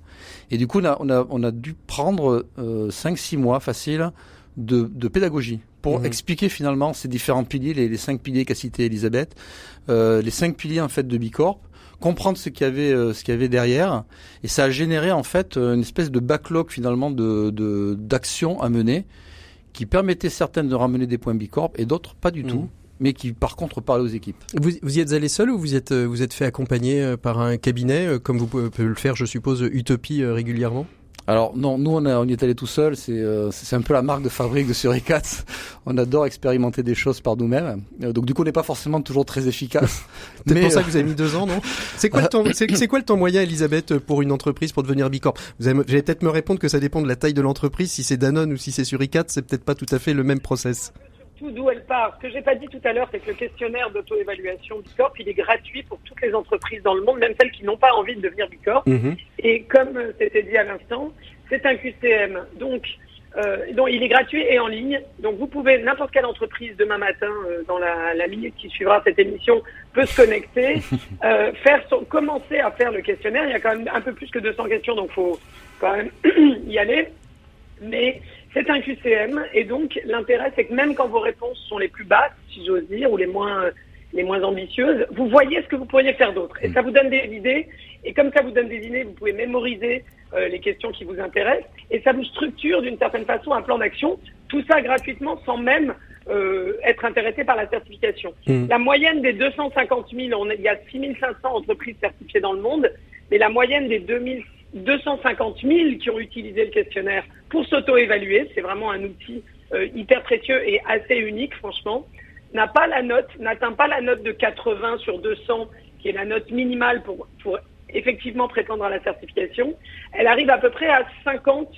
Et du coup on a on a, on a dû prendre 5-6 mois facile de, de pédagogie pour mmh. expliquer finalement ces différents piliers, les, les cinq piliers qu'a cité Elisabeth, les cinq piliers en fait de Bicorp comprendre ce qu'il y avait ce qu'il y avait derrière et ça a généré en fait une espèce de backlog finalement de d'actions à mener qui permettaient certaines de ramener des points Bicorp et d'autres pas du mmh. tout mais qui par contre parlaient aux équipes. Vous, vous y êtes allé seul ou vous êtes euh, vous êtes fait accompagner euh, par un cabinet euh, comme vous pouvez le faire je suppose Utopie régulièrement? Alors non, nous on, on y est allé tout seul. C'est euh, un peu la marque de fabrique de Suricat. On adore expérimenter des choses par nous-mêmes. donc du coup on n'est pas forcément toujours très efficace. C'est pour ça que vous avez mis deux ans, non? C'est quoi le temps C'est quoi le temps moyen, Elisabeth, pour une entreprise pour devenir bicorp? Vous allez, peut-être me répondre que ça dépend de la taille de l'entreprise. Si c'est Danone ou si c'est Suricat, c'est peut-être pas tout à fait le même process d'où elle part. Ce que j'ai pas dit tout à l'heure, c'est que le questionnaire d'auto-évaluation Bicorp, il est gratuit pour toutes les entreprises dans le monde, même celles qui n'ont pas envie de devenir Bicorp. Mhm. Et comme c'était dit à l'instant, c'est un QCM. Donc, euh, donc, il est gratuit et en ligne. Donc, vous pouvez, n'importe quelle entreprise demain matin, euh, dans la, la, minute qui suivra cette émission, peut se connecter, euh, faire son, commencer à faire le questionnaire. Il y a quand même un peu plus que 200 questions, donc faut quand même y aller. Mais c'est un QCM et donc l'intérêt c'est que même quand vos réponses sont les plus basses, si j'ose dire, ou les moins les moins ambitieuses, vous voyez ce que vous pourriez faire d'autre et ça vous donne des idées et comme ça vous donne des idées, vous pouvez mémoriser euh, les questions qui vous intéressent et ça vous structure d'une certaine façon un plan d'action. Tout ça gratuitement sans même euh, être intéressés par la certification. Mm. La moyenne des 250 000, on est- il y a 6 500 entreprises certifiées dans le monde, mais la moyenne des 2000 250 000 qui ont utilisé le questionnaire pour s'auto-évaluer, c'est vraiment un outil euh, hyper précieux et assez unique, franchement, n'a pas la note, n'atteint pas la note de 80 sur 200, qui est la note minimale pour, pour effectivement prétendre à la certification. Elle arrive à peu près à 50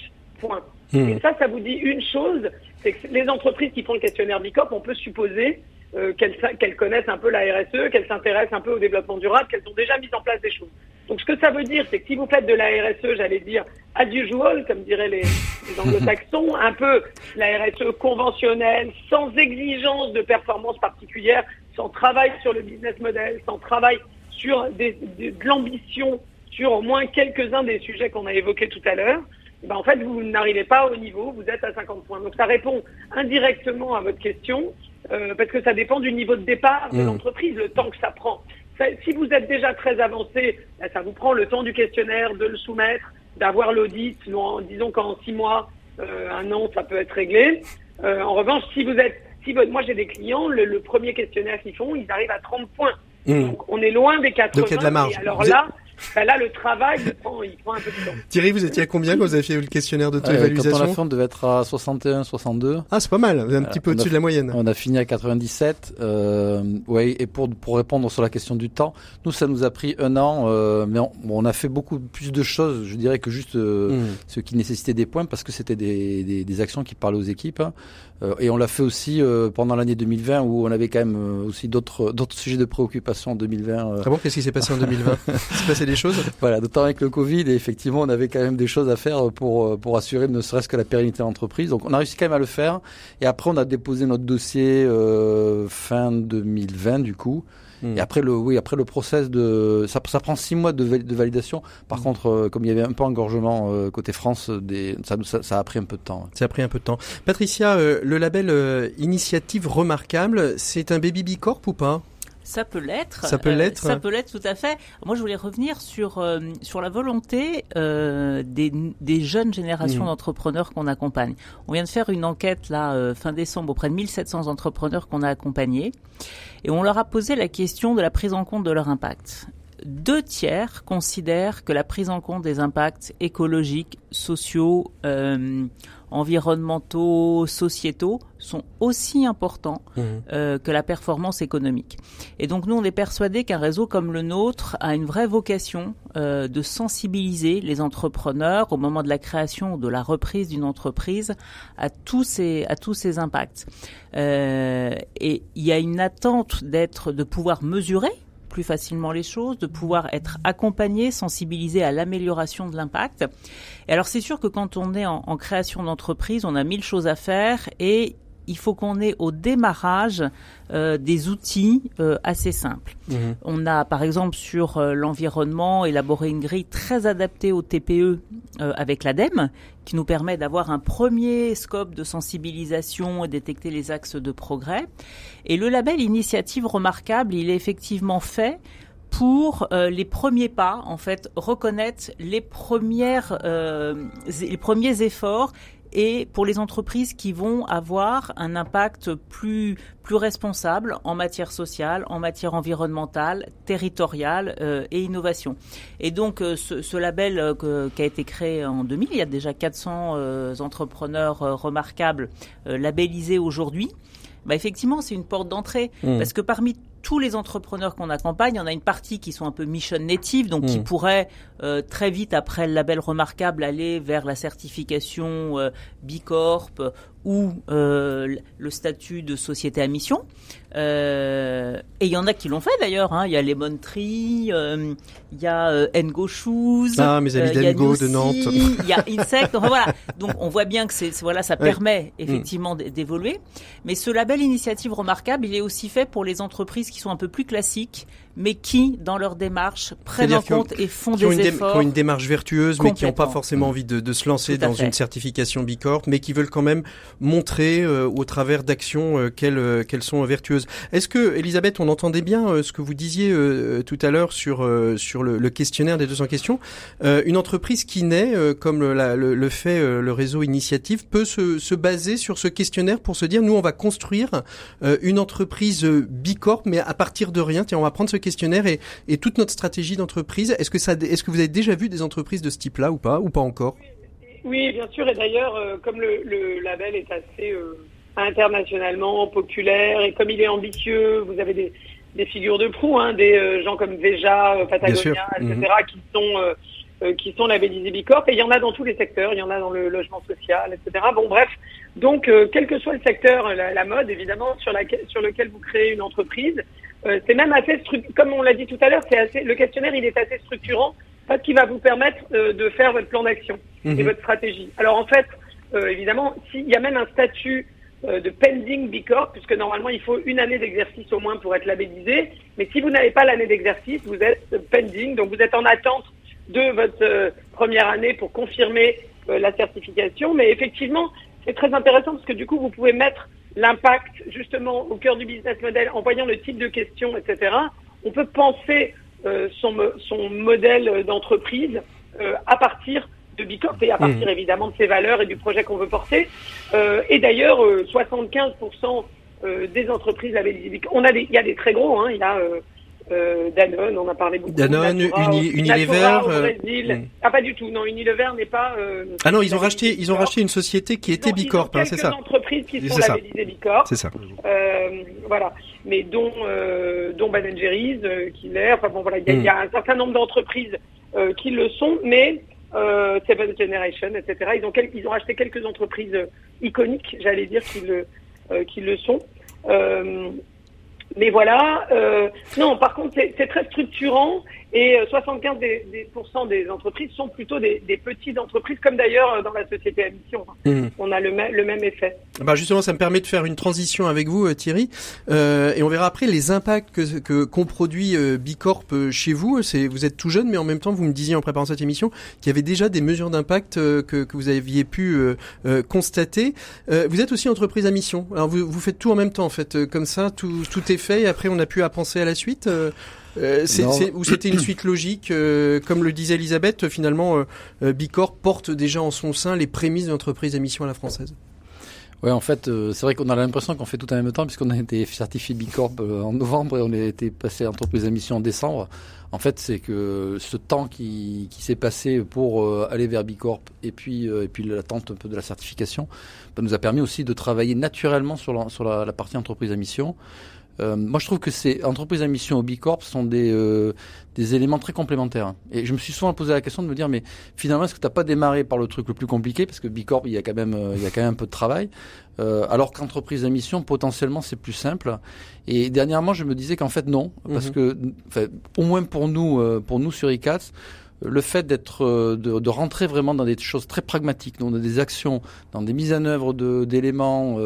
points. Hmm. Et ça, ça vous dit une chose, c'est que les entreprises qui font le questionnaire Bicorp, on peut supposer euh, qu'elles connaissent un peu la RSE, qu'elles s'intéressent un peu au développement durable, qu'elles ont déjà mis en place des choses. Donc ce que ça veut dire, c'est que si vous faites de la RSE, j'allais dire as usual, comme diraient les, les anglo-saxons, un peu la RSE conventionnelle, sans exigence de performance particulière, sans travail sur le business model, sans travail sur des- des- de l'ambition sur au moins quelques-uns des sujets qu'on a évoqués tout à l'heure, eh ben, en fait, vous n'arrivez pas au niveau, vous êtes à 50 points. Donc ça répond indirectement à votre question, euh, parce que ça dépend du niveau de départ de Mmh. l'entreprise, le temps que ça prend. Ça- si vous êtes déjà très avancé, ben, ça vous prend le temps du questionnaire, de le soumettre, d'avoir l'audit. En- Disons qu'en six mois, euh, un an, ça peut être réglé. Euh, en revanche, si vous êtes, si votre- moi j'ai des clients, le, le premier questionnaire qu'ils font, ils arrivent à 30 points. Hmm. Donc on est loin des 80. Donc, il y a de la marge. Vous là, ben là, le travail, il prend, il prend un peu de temps. Thierry, vous étiez à combien quand vous avez fait le questionnaire Euh, Quand on d'auto-évaluation a fait, on devait être à 61, 62. Ah, c'est pas mal, un petit peu a au-dessus de la moyenne. On a fini à 97. Euh, ouais, et pour pour répondre sur la question du temps, nous ça nous a pris un an, euh, mais on, bon, on a fait beaucoup plus de choses, je dirais que juste euh, Hmm. ce qui nécessitait des points parce que c'était des, des, des actions qui parlaient aux équipes. hein. Euh, et on l'a fait aussi euh, pendant l'année 2020 où on avait quand même euh, aussi d'autres d'autres sujets de préoccupation en 2020. euh, Ah bon, qu'est-ce qui s'est passé en 2020 Il s'est passé des choses? Voilà, d'autant avec le Covid, et effectivement, on avait quand même des choses à faire pour pour assurer ne serait-ce que la pérennité de l'entreprise. Donc, on a réussi quand même à le faire. Et après, on a déposé notre dossier euh, fin 2020, du coup. Hmm. Et après le, oui, après le process de, ça, ça prend six mois de, de validation. Par contre, euh, comme il y avait un peu engorgement euh, côté France, des, ça, ça, ça a pris un peu de temps. Ça a pris un peu de temps. Patricia, euh, le label euh, Initiative Remarquable, c'est un baby bicorp ou pas? Ça peut l'être. Ça peut Euh, l'être. ça peut l'être tout à fait. Moi, je voulais revenir sur euh, sur la volonté euh, des, des jeunes générations Mhm. d'entrepreneurs qu'on accompagne. On vient de faire une enquête là euh, fin décembre auprès de 1700 entrepreneurs qu'on a accompagnés et on leur a posé la question de la prise en compte de leur impact. Deux tiers considèrent que la prise en compte des impacts écologiques, sociaux, euh, environnementaux, sociétaux sont aussi importants euh, que la performance économique. Et donc nous, on est persuadés qu'un réseau comme le nôtre a une vraie vocation euh, de sensibiliser les entrepreneurs au moment de la création ou de la reprise d'une entreprise à tous ces à tous ces impacts. Euh, et il y a une attente d'être de pouvoir mesurer plus facilement les choses, de pouvoir être accompagné, sensibilisé à l'amélioration de l'impact. Et alors c'est sûr que quand on est en, en création d'entreprise, on a mille choses à faire et il faut qu'on ait au démarrage euh, des outils euh, assez simples. Mhm. On a par exemple sur euh, l'environnement élaboré une grille très adaptée au TPE avec l'ADEME qui nous permet d'avoir un premier scope de sensibilisation et détecter les axes de progrès. Et le label Initiative Remarquable, il est effectivement fait pour euh, les premiers pas, en fait, reconnaître les euh, les premiers efforts et pour les entreprises qui vont avoir un impact plus plus responsable en matière sociale, en matière environnementale, territoriale euh, et innovation. Et donc euh, ce, ce label euh, que- qui a été créé en 2000, il y a déjà 400 euh, entrepreneurs remarquables euh, labellisés aujourd'hui. Bah effectivement, c'est une porte d'entrée Mhm. parce que parmi tous les entrepreneurs qu'on accompagne, on a une partie qui sont un peu mission native, donc qui Mhm. pourraient euh, très vite après le label remarquable aller vers la certification euh, Bicorp ou euh, le statut de société à mission. Euh, et il y en a qui l'ont fait d'ailleurs. Hein. Il y a Lemon Tree, euh, il y a euh, Ngo Shoes, Ah, mes amis y a de Nantes. Il y a Insect. Enfin, voilà. Donc on voit bien que c'est voilà, ça Ouais. permet effectivement d- d'évoluer. Mais ce label initiative remarquable, il est aussi fait pour les entreprises qui sont un peu plus classiques, mais qui, dans leur démarche, prennent en compte et font des efforts. Qui ont une démarche vertueuse, mais qui n'ont pas forcément envie de, de se lancer dans une certification Bicorp, mais qui veulent quand même montrer euh, au travers d'actions euh, qu'elles euh, qu'elles sont vertueuses. Est-ce que, Elisabeth, on entendait bien ce que vous disiez tout à l'heure sur sur le, le, questionnaire des 200 questions Une entreprise qui naît, comme le, le, le, fait le réseau Initiative, peut se, se baser sur ce questionnaire pour se dire, nous, on va construire une entreprise Bicorp, mais à partir de rien. Tiens, on va prendre ce questionnaire et, et toute notre stratégie d'entreprise. Est-ce que ça, est-ce que vous avez déjà vu des entreprises de ce type-là ou pas, ou pas encore? Oui, bien sûr. Et d'ailleurs, euh, comme le, le, label est assez euh, internationalement populaire et comme il est ambitieux, vous avez des, des figures de proue, hein, des euh, gens comme Veja, Patagonia, etc., mhm. qui sont qui sont labellisés Bicorp. Et il y en a dans tous les secteurs. Il y en a dans le logement social, etc. Bon, bref. Donc, quel que soit le secteur, la, la mode, évidemment, sur lequel vous créez une entreprise, euh, c'est même assez comme on l'a dit tout à l'heure, c'est assez le questionnaire il est assez structurant parce qu'il va vous permettre euh, de faire votre plan d'action et mhm. votre stratégie. Alors en fait, euh, évidemment, s'il y a même un statut de pending B Corp, puisque normalement il faut une année d'exercice au moins pour être labellisé, mais si vous n'avez pas l'année d'exercice, vous êtes pending, donc vous êtes en attente de votre première année pour confirmer la certification. Mais effectivement, c'est très intéressant parce que du coup vous pouvez mettre l'impact justement au cœur du business model en voyant le type de questions, etc., on peut penser euh, son, son modèle d'entreprise euh, à partir de Bicorp et à partir mmh. évidemment de ses valeurs et du projet qu'on veut porter. Euh, et d'ailleurs, 75% des entreprises labellisées on a des, il y a des très gros, hein, il y a euh, Danone, on a parlé beaucoup. Danone, Uni, Unilever. Euh, hmm. Ah pas du tout, non, Unilever n'est pas. Euh, ah non, ils ont racheté, ils ont racheté une société qui était Bicorp, hein, c'est ça. entreprises qui sont labellisées Bicorp. C'est ça. Euh, voilà, mais dont euh, dont Ben Jerry's, euh, qui l'est. Enfin bon voilà, il y, a hmm. un certain nombre d'entreprises qui le sont, mais Seven Generation, etc. Ils ont ils ont acheté quelques entreprises iconiques, j'allais dire, qui le qui le sont. Mais voilà, euh, non, par contre, c'est très structurant et 75% euh, des, des, des entreprises sont plutôt des, des, petites entreprises, comme d'ailleurs euh, dans la société à mission. Mmh. On a le, le, même effet. Bah justement, ça me permet de faire une transition avec vous, euh, Thierry, euh, et on verra après les impacts que que qu'ont produit euh, Bicorp chez vous. Vous êtes tout jeune, mais en même temps, vous me disiez en préparant cette émission qu'il y avait déjà des mesures d'impact que, que vous aviez pu constater. vous êtes aussi entreprise à mission. Alors vous vous faites tout en même temps, en fait, comme ça, tout tout est fait. Et après, on a pu à penser à la suite. Euh, ou c'était une suite logique, euh, comme le disait Elisabeth, finalement, euh, Bicorp porte déjà en son sein les prémices de l'entreprise à mission à la française. Ouais, en fait, c'est vrai qu'on a l'impression qu'on fait tout en même temps, puisqu'on a été certifié Bicorp en novembre et on a été passé entreprise à mission en décembre. En fait, c'est que ce temps qui, qui s'est passé pour aller vers Bicorp et puis et puis l'attente un peu de la certification, bah, nous a permis aussi de travailler naturellement sur la, sur la, la partie entreprise à mission. Euh, moi, je trouve que ces entreprises à mission au Bicorp sont des, euh, des éléments très complémentaires. Et je me suis souvent posé la question de me dire, mais finalement, est-ce que tu n'as pas démarré par le truc le plus compliqué? Parce que Bicorp, il y a quand même, euh, il y a quand même un peu de travail. Euh, alors qu'entreprise à mission, potentiellement, c'est plus simple. Et dernièrement, je me disais qu'en fait, non. Parce mhm. que, au moins pour nous, euh, pour nous sur ICATS, le fait d'être de, de, rentrer vraiment dans des choses très pragmatiques, dans des actions, dans des mises en œuvre d'éléments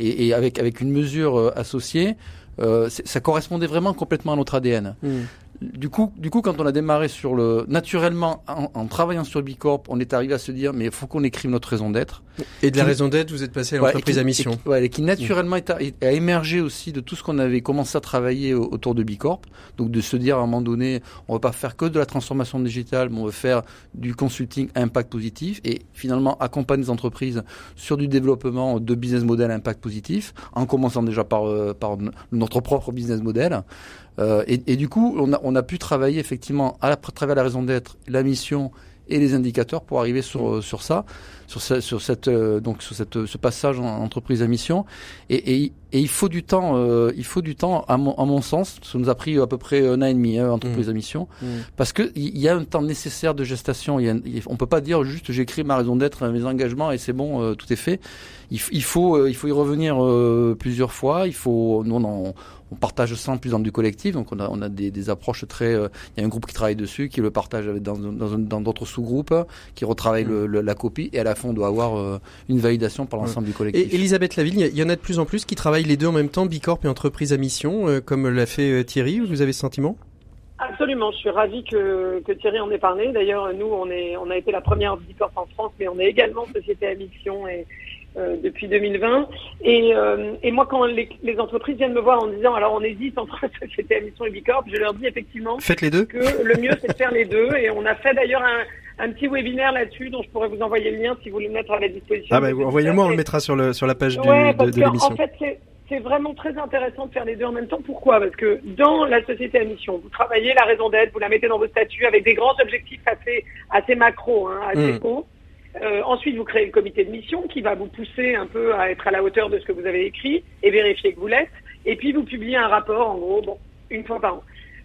et, et, avec avec une mesure associée, euh, ça correspondait vraiment complètement à notre ADN. Mm. Du coup, du coup, quand on a démarré sur le naturellement en, travaillant sur Bicorp, on est arrivé à se dire mais il faut qu'on écrive notre raison d'être. Et de la raison d'être, vous êtes passé à l'entreprise à mission. Et qui, ouais, et qui naturellement a, a, émergé aussi de tout ce qu'on avait commencé à travailler autour de Bicorp. Donc de se dire à un moment donné, on va pas faire que de la transformation digitale, mais on va faire du consulting à impact positif et finalement accompagner les entreprises sur du développement de business model à impact positif, en commençant déjà par, euh, par notre propre business model. Euh, et, et, du coup, on a, on a, pu travailler effectivement à, travers la raison d'être, la mission et les indicateurs pour arriver sur, euh, sur ça, sur, sur cette euh, donc sur cette, ce passage en entreprise à mission. Et, et, et il faut du temps, euh, il faut du temps à mon, à mon sens. Ça nous a pris à peu près un an et demi hein, entreprise mmh. à mission, mmh. parce que il y a un temps nécessaire de gestation. Il y a, on peut pas dire juste j'écris ma raison d'être, mes engagements et c'est bon, tout est fait. Il, il faut il faut y revenir plusieurs fois. Il faut nous on, on partage ça en plus dans du collectif, donc on a, on a des, des approches très. Euh, il y a un groupe qui travaille dessus, qui le partage dans, dans, d'autres sous-groupes, qui retravaille le, la copie, et à la fin on doit avoir euh, une validation par l'ensemble du collectif. Et Elisabeth Laville, il y en a de plus en plus qui travaillent les deux en même temps, Bicorp et entreprise à mission, euh, comme l'a fait Thierry Vous avez ce sentiment? Absolument, je suis ravi que, que Thierry en ait parlé. D'ailleurs, nous, on, est, on a été la première Bicorp en France, mais on est également société à mission et, euh, depuis 2020. Et, euh, et moi, quand les, les, entreprises viennent me voir en disant, alors on hésite entre société à mission et Bicorp, je leur dis effectivement Faites les deux. que le mieux, c'est de faire les deux. Et on a fait d'ailleurs un, un petit webinaire là-dessus dont je pourrais vous envoyer le lien si vous voulez le mettre à la disposition. Ah bah, envoyez-moi, on le mettra sur, le, sur la page du, de, de l'émission. En fait, c'est c'est vraiment très intéressant de faire les deux en même temps. Pourquoi? Parce que dans la société à mission, vous travaillez la raison d'être, vous la mettez dans vos statuts avec des grands objectifs assez, assez macro, hein, assez mmh. hauts. Euh, ensuite, vous créez le comité de mission qui va vous pousser un peu à être à la hauteur de ce que vous avez écrit et vérifier que vous l'êtes. Et puis, vous publiez un rapport, en gros, bon, une fois par an.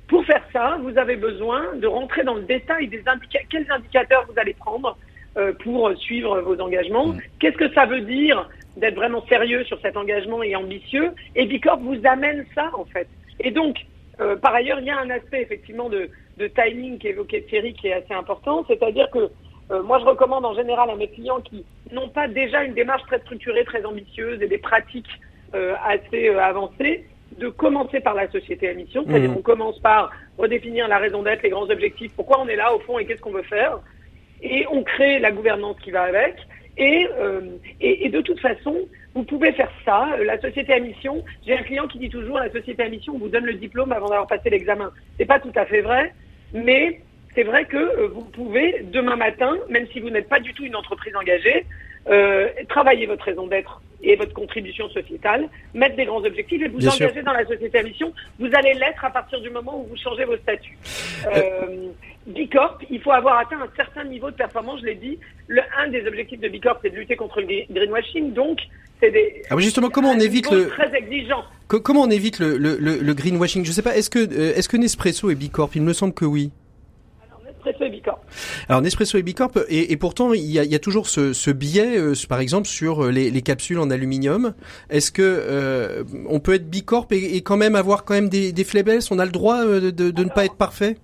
Pour faire ça, vous avez besoin de rentrer dans le détail des indicateurs. Quels indicateurs vous allez prendre euh, pour suivre vos engagements mmh. Qu'est-ce que ça veut dire d'être vraiment sérieux sur cet engagement et ambitieux? Et Bicorp vous amène ça, en fait. Et donc, euh, par ailleurs, il y a un aspect, effectivement, de, de timing qu'évoquait Thierry qui est assez important. C'est-à-dire que euh, moi, je recommande en général à mes clients qui n'ont pas déjà une démarche très structurée, très ambitieuse et des pratiques euh, assez euh, avancées, de commencer par la société à mission. C'est-à-dire, mmh. on commence par redéfinir la raison d'être, les grands objectifs, pourquoi on est là, au fond, et qu'est-ce qu'on veut faire. Et on crée la gouvernance qui va avec. Et, et, et, de toute façon, vous pouvez faire ça. La société à mission, j'ai un client qui dit toujours la société à mission, on vous donne le diplôme avant d'avoir passé l'examen. C'est pas tout à fait vrai, mais c'est vrai que euh, vous pouvez demain matin, même si vous n'êtes pas du tout une entreprise engagée, euh, travailler votre raison d'être et votre contribution sociétale, mettre des grands objectifs et vous Bien engager sûr. dans la société à mission. Vous allez l'être à partir du moment où vous changez vos statuts. Euh, Bicorp, il faut avoir atteint un certain niveau de performance, je l'ai dit. Le, un des objectifs de Bicorp, c'est de lutter contre le greenwashing. Donc, c'est des. Ah, justement, comment on évite le. Très exigeant. Co comment on évite le, le, le, le greenwashing? Je sais pas, est-ce que, euh, est-ce que Nespresso est Bicorp? Il me semble que oui. Nespresso et Bicorp. Alors Nespresso et Bicorp, et, et pourtant il y, a, il y, a, toujours ce, ce biais, euh, par exemple sur les, les, capsules en aluminium. Est-ce que euh, on peut être Bicorp et, et, quand même avoir quand même des, des faiblesses? On a le droit euh, de, de, de ne pas être parfait?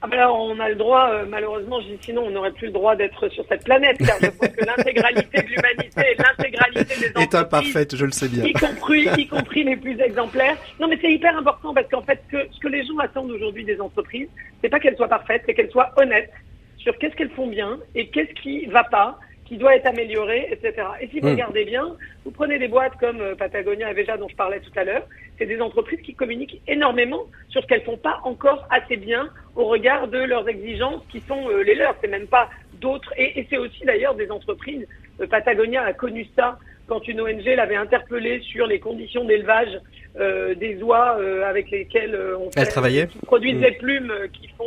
Ah ben alors, on a le droit, euh, malheureusement, sinon on n'aurait plus le droit d'être sur cette planète, car je pense que l'intégralité de l'humanité et l'intégralité des entreprises est imparfaite, je le sais bien, y compris, y compris les plus exemplaires. Non, mais c'est hyper important parce qu'en fait, que, ce que les gens attendent aujourd'hui des entreprises, c'est pas qu'elles soient parfaites, c'est qu'elles soient honnêtes sur qu'est-ce qu'elles font bien et qu'est-ce qui va pas, qui doit être amélioré, etc. Et si vous mmh. regardez bien, vous prenez des boîtes comme euh, Patagonia et Veja dont je parlais tout à l'heure, c'est des entreprises qui communiquent énormément sur ce qu'elles font pas encore assez bien au regard de leurs exigences qui sont euh, les leurs. C'est même pas d'autres. Et, et c'est aussi d'ailleurs des entreprises. Euh, Patagonia a connu ça quand une ONG l'avait interpellé sur les conditions d'élevage euh, des oies euh, avec lesquelles euh, on fait, Elle travaillait. qui produisent mmh. les plumes qui font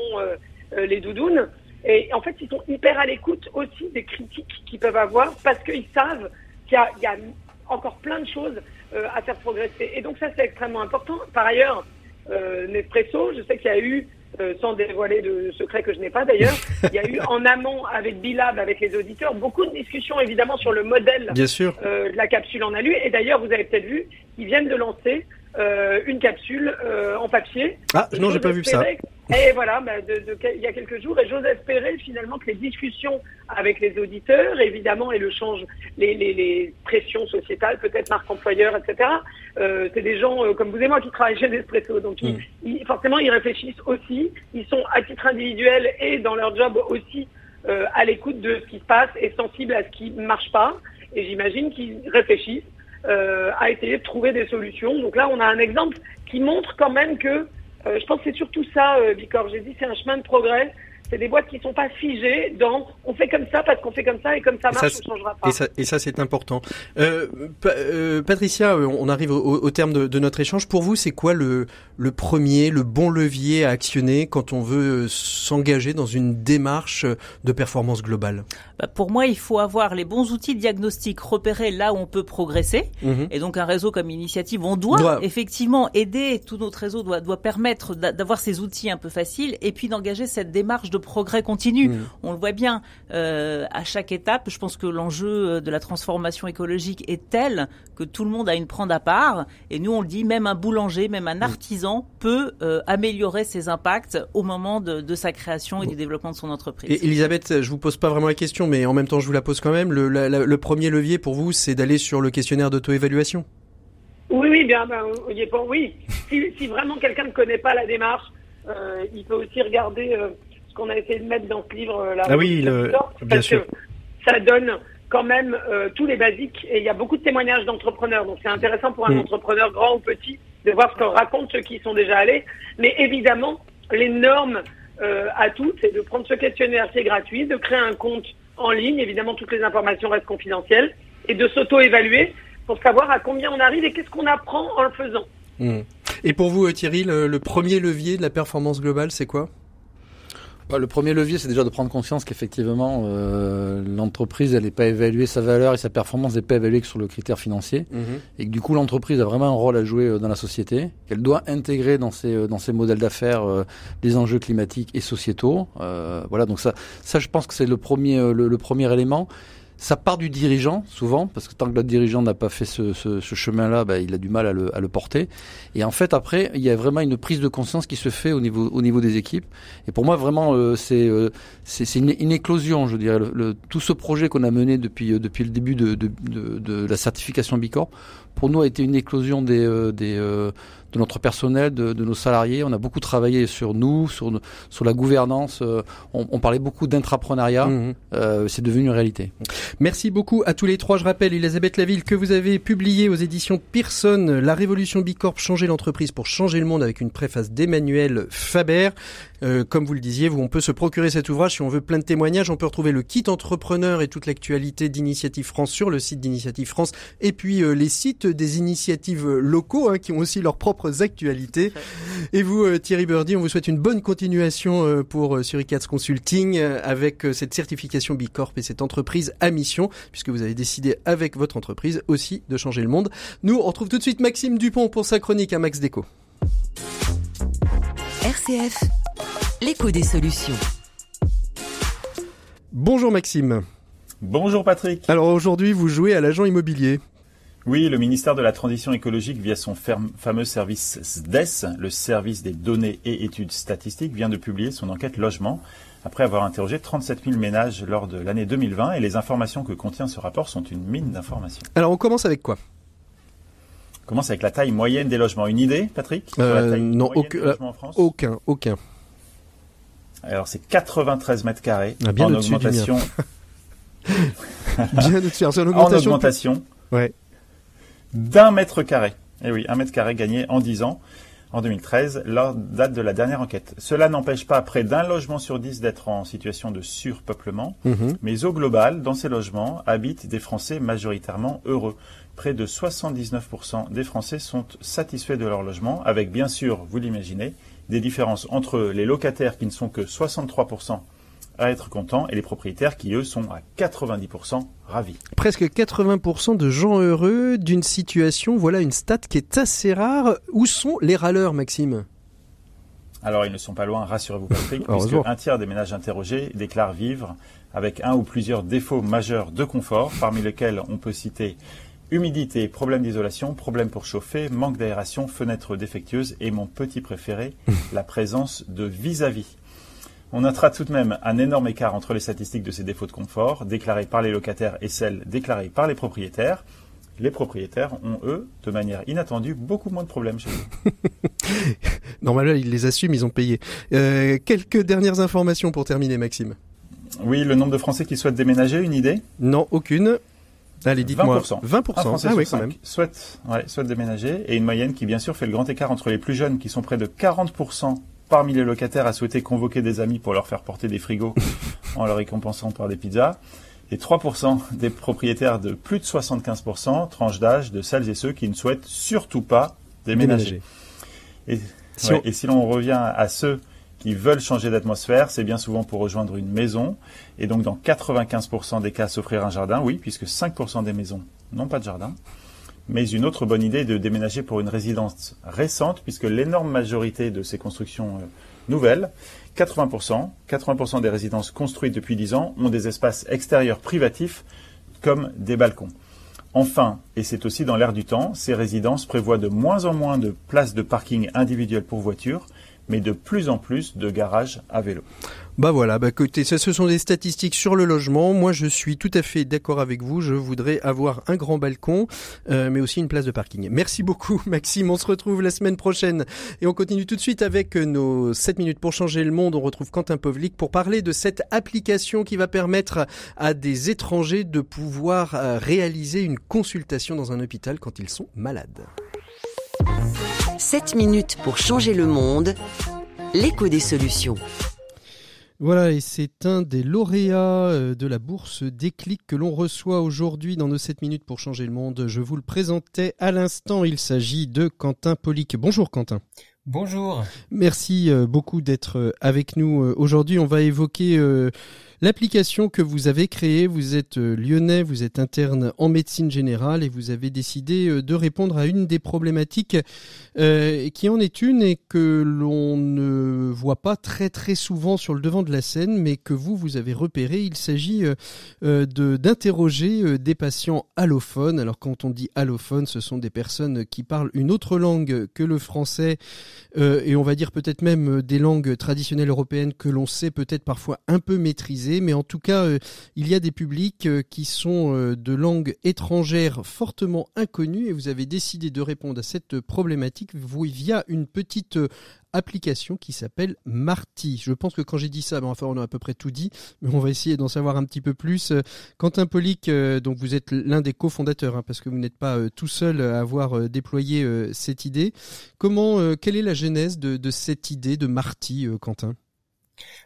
les doudounes. Et en fait, ils sont hyper à l'écoute aussi des critiques qu'ils peuvent avoir parce qu'ils savent qu'il y, y, a encore plein de choses à faire progresser. Et donc ça, c'est extrêmement important. Par ailleurs, euh, Nespresso, je sais qu'il y a eu, euh, sans dévoiler de secrets que je n'ai pas d'ailleurs, il y a eu en amont avec Bilab, avec les auditeurs, beaucoup de discussions évidemment sur le modèle Bien sûr. de la capsule en alu. Et d'ailleurs, vous avez peut-être vu, ils viennent de lancer une capsule en papier. Ah, non, j'ai pas vu ça. Et voilà, bah, de, de, il y a quelques jours, et j'ose espérer finalement que les discussions avec les auditeurs, évidemment, et le change, les, les, les pressions sociétales, peut-être marque employeur, etc. Euh, c'est des gens euh, comme vous et moi qui travaillent chez Nespresso, donc ils, ils, forcément ils réfléchissent aussi. Ils sont à titre individuel et dans leur job aussi euh, à l'écoute de ce qui se passe et sensibles à ce qui ne marche pas. Et j'imagine qu'ils réfléchissent euh, à essayer de trouver des solutions. Donc là, on a un exemple qui montre quand même que euh, je pense que c'est surtout ça, euh, Bicor. J'ai dit c'est un chemin de progrès. C'est des boîtes qui sont pas figées dans on fait comme ça parce qu'on fait comme ça et comme ça marche, ça, on changera pas. Et ça, et ça c'est important. Euh, euh, Patricia, on arrive au, au terme de, de, notre échange. Pour vous, c'est quoi le, le premier, le bon levier à actionner quand on veut s'engager dans une démarche de performance globale? Pour moi, il faut avoir les bons outils de diagnostic, repérer là où on peut progresser. Mmh. Et donc un réseau comme Initiative, on doit, doit. effectivement aider, tout notre réseau doit, doit permettre d'avoir ces outils un peu faciles et puis d'engager cette démarche de progrès continu. Mmh. On le voit bien euh, à chaque étape. Je pense que l'enjeu de la transformation écologique est tel que tout le monde a une prendre à part. Et nous, on le dit, même un boulanger, même un artisan mmh. peut euh, améliorer ses impacts au moment de, de sa création et du développement de son entreprise. Et Elisabeth, je vous pose pas vraiment la question, mais en même temps, je vous la pose quand même. Le, la, le premier levier pour vous, c'est d'aller sur le questionnaire d'auto-évaluation Oui, oui, bien, ben, oui. Si, si vraiment quelqu'un ne connaît pas la démarche, euh, il peut aussi regarder euh, ce qu'on a essayé de mettre dans ce livre. Euh, ah oui, le... bien sûr. ça donne quand même tous les basiques et il y a beaucoup de témoignages d'entrepreneurs. Donc c'est intéressant pour un mm. entrepreneur grand ou petit de voir ce que racontent ceux qui y sont déjà allés. Mais évidemment, les normes à toutes, c'est de prendre ce questionnaire qui est gratuit, de créer un compte en ligne. Évidemment, toutes les informations restent confidentielles et de s'auto-évaluer pour savoir à combien on arrive et qu'est-ce qu'on apprend en le faisant. Mm. Et pour vous, Thierry, le, premier levier de la performance globale, c'est quoi? Le premier levier, c'est déjà de prendre conscience qu'effectivement, euh, l'entreprise, elle n'est pas évaluée, sa valeur et sa performance n'est pas évaluée que sur le critère financier. Mhm. Et que du coup, l'entreprise a vraiment un rôle à jouer euh, dans la société, qu'elle doit intégrer dans ses, euh, dans ses modèles d'affaires les enjeux climatiques et sociétaux. voilà, donc ça, ça, je pense que c'est le premier, le premier élément. Ça part du dirigeant, souvent, parce que tant que le dirigeant n'a pas fait ce, chemin-là, bah, il a du mal à le, à le, porter. Et en fait, après, il y a vraiment une prise de conscience qui se fait au niveau, au niveau des équipes. Et pour moi, vraiment, euh, c'est euh, une, éclosion, je dirais. Tout ce projet qu'on a mené depuis, euh, le début de la certification Bicorp, pour nous, a été une éclosion des, euh, des de notre personnel, de, de, nos salariés. On a beaucoup travaillé sur nous, sur, sur la gouvernance. Euh, on, on parlait beaucoup d'intrapreneuriat. Mmh. Euh, c'est devenu une réalité. Merci beaucoup à tous les trois. Je rappelle, Elisabeth Laville, que vous avez publié aux éditions Pearson La Révolution Bicorp, changer l'entreprise pour changer le monde avec une préface d'Emmanuel Faber. Euh, comme vous le disiez, vous, on peut se procurer cet ouvrage si on veut plein de témoignages. On peut retrouver le kit entrepreneur et toute l'actualité d'Initiative France sur le site d'Initiative France et puis euh, les sites des initiatives locaux hein, qui ont aussi leurs propres actualités. Et vous, euh, Thierry Birdie, on vous souhaite une bonne continuation pour Suricats Consulting avec cette certification Bicorp et cette entreprise à mission puisque vous avez décidé avec votre entreprise aussi de changer le monde. Nous, on retrouve tout de suite Maxime Dupont pour sa chronique à Max Déco. RCF l'écho des solutions. Bonjour Maxime. Bonjour Patrick. Alors aujourd'hui, vous jouez à l'agent immobilier. Oui, le ministère de la Transition écologique, via son fameux service SDES, le service des données et études statistiques, vient de publier son enquête logement après avoir interrogé 37 000 ménages lors de l'année 2020 et les informations que contient ce rapport sont une mine d'informations. Alors on commence avec quoi? On commence avec la taille moyenne des logements. Une idée, Patrick euh, Non, aucun, aucun, aucun. Alors c'est 93 mètres carrés ah, bien en augmentation. bien au-dessus. Une augmentation. En augmentation. Ouais. D'un mètre carré. Eh oui, un mètre carré gagné en 10 ans, en 2013, lors date de la dernière enquête. Cela n'empêche pas près d'un logement sur 10 d'être en situation de surpeuplement, mhm. mais au global, dans ces logements, habitent des Français majoritairement heureux. Près de 79% des Français sont satisfaits de leur logement, avec bien sûr, vous l'imaginez, des différences entre les locataires qui ne sont que 63% à être contents et les propriétaires qui, eux, sont à 90% ravis. Presque 80% de gens heureux d'une situation, voilà une stat qui est assez rare. Où sont les râleurs, Maxime? Alors, ils ne sont pas loin, rassurez-vous Patrick, puisque un tiers des ménages interrogés déclarent vivre avec un ou plusieurs défauts majeurs de confort, parmi lesquels on peut citer Humidité, problème d'isolation, problème pour chauffer, manque d'aération, fenêtres défectueuses et mon petit préféré, la présence de vis-à-vis. On notera tout de même un énorme écart entre les statistiques de ces défauts de confort déclarés par les locataires et celles déclarées par les propriétaires. Les propriétaires ont, eux, de manière inattendue, beaucoup moins de problèmes chez eux. Normalement, ils les assument, ils ont payé. Euh, quelques dernières informations pour terminer, Maxime. Oui, le nombre de Français qui souhaitent déménager, une idée? Non, aucun. Allez, dites-moi. 20%. 20%. ah oui, quand même. Ouais, souhaitent déménager. Et une moyenne qui, bien sûr, fait le grand écart entre les plus jeunes, qui sont près de 40% parmi les locataires à souhaiter convoquer des amis pour leur faire porter des frigos en leur récompensant par des pizzas. Et 3% des propriétaires de plus de 75%, tranche d'âge de celles et ceux qui ne souhaitent surtout pas déménager. Et, et si l'on revient à ceux qui veulent changer d'atmosphère, c'est bien souvent pour rejoindre une maison. Et donc, dans 95% des cas, s'offrir un jardin, oui, puisque 5% des maisons n'ont pas de jardin. Mais une autre bonne idée est de déménager pour une résidence récente, puisque l'énorme majorité de ces constructions euh, nouvelles, 80%, 80% des résidences construites depuis 10 ans ont des espaces extérieurs privatifs comme des balcons. Enfin, et c'est aussi dans l'air du temps, ces résidences prévoient de moins en moins de places de parking individuelles pour voitures, mais de plus en plus de garages à vélo. Bah voilà, bah écoutez, ça ce sont des statistiques sur le logement. Moi je suis tout à fait d'accord avec vous, je voudrais avoir un grand balcon, euh, mais aussi une place de parking. Merci beaucoup Maxime, on se retrouve la semaine prochaine et on continue tout de suite avec nos 7 minutes pour changer le monde. On retrouve Quentin Povlik pour parler de cette application qui va permettre à des étrangers de pouvoir euh, réaliser une consultation dans un hôpital quand ils sont malades. 7 minutes pour changer le monde, l'écho des solutions. Voilà, et c'est un des lauréats euh, de la bourse Déclic que l'on reçoit aujourd'hui dans nos 7 minutes pour changer le monde. Je vous le présentais à l'instant, il s'agit de Quentin Polic. Bonjour Quentin. Bonjour. Merci euh, beaucoup d'être euh, avec nous aujourd'hui. On va évoquer L'application que vous avez créée, vous êtes euh, lyonnais, vous êtes interne en médecine générale et vous avez décidé euh, de répondre à une des problématiques euh, qui en est une et que l'on ne voit pas très très souvent sur le devant de la scène, mais que vous, vous avez repéré. Il s'agit d'interroger des patients allophones. Alors quand on dit allophones, ce sont des personnes qui parlent une autre langue que le français et on va dire peut-être même des langues traditionnelles européennes que l'on sait peut-être parfois un peu maîtriser mais en tout cas, euh, il y a des publics euh, qui sont euh, de langue étrangère fortement inconnus et vous avez décidé de répondre à cette problématique via une petite application qui s'appelle Marty. Je pense que quand j'ai dit ça, ben, enfin on a à peu près tout dit, mais on va essayer d'en savoir un petit peu plus. Quentin Polic, donc vous êtes l'un des cofondateurs, hein, parce que vous n'êtes pas tout seul à avoir déployé cette idée. Comment, quelle est la genèse de, de cette idée de Marty, Quentin?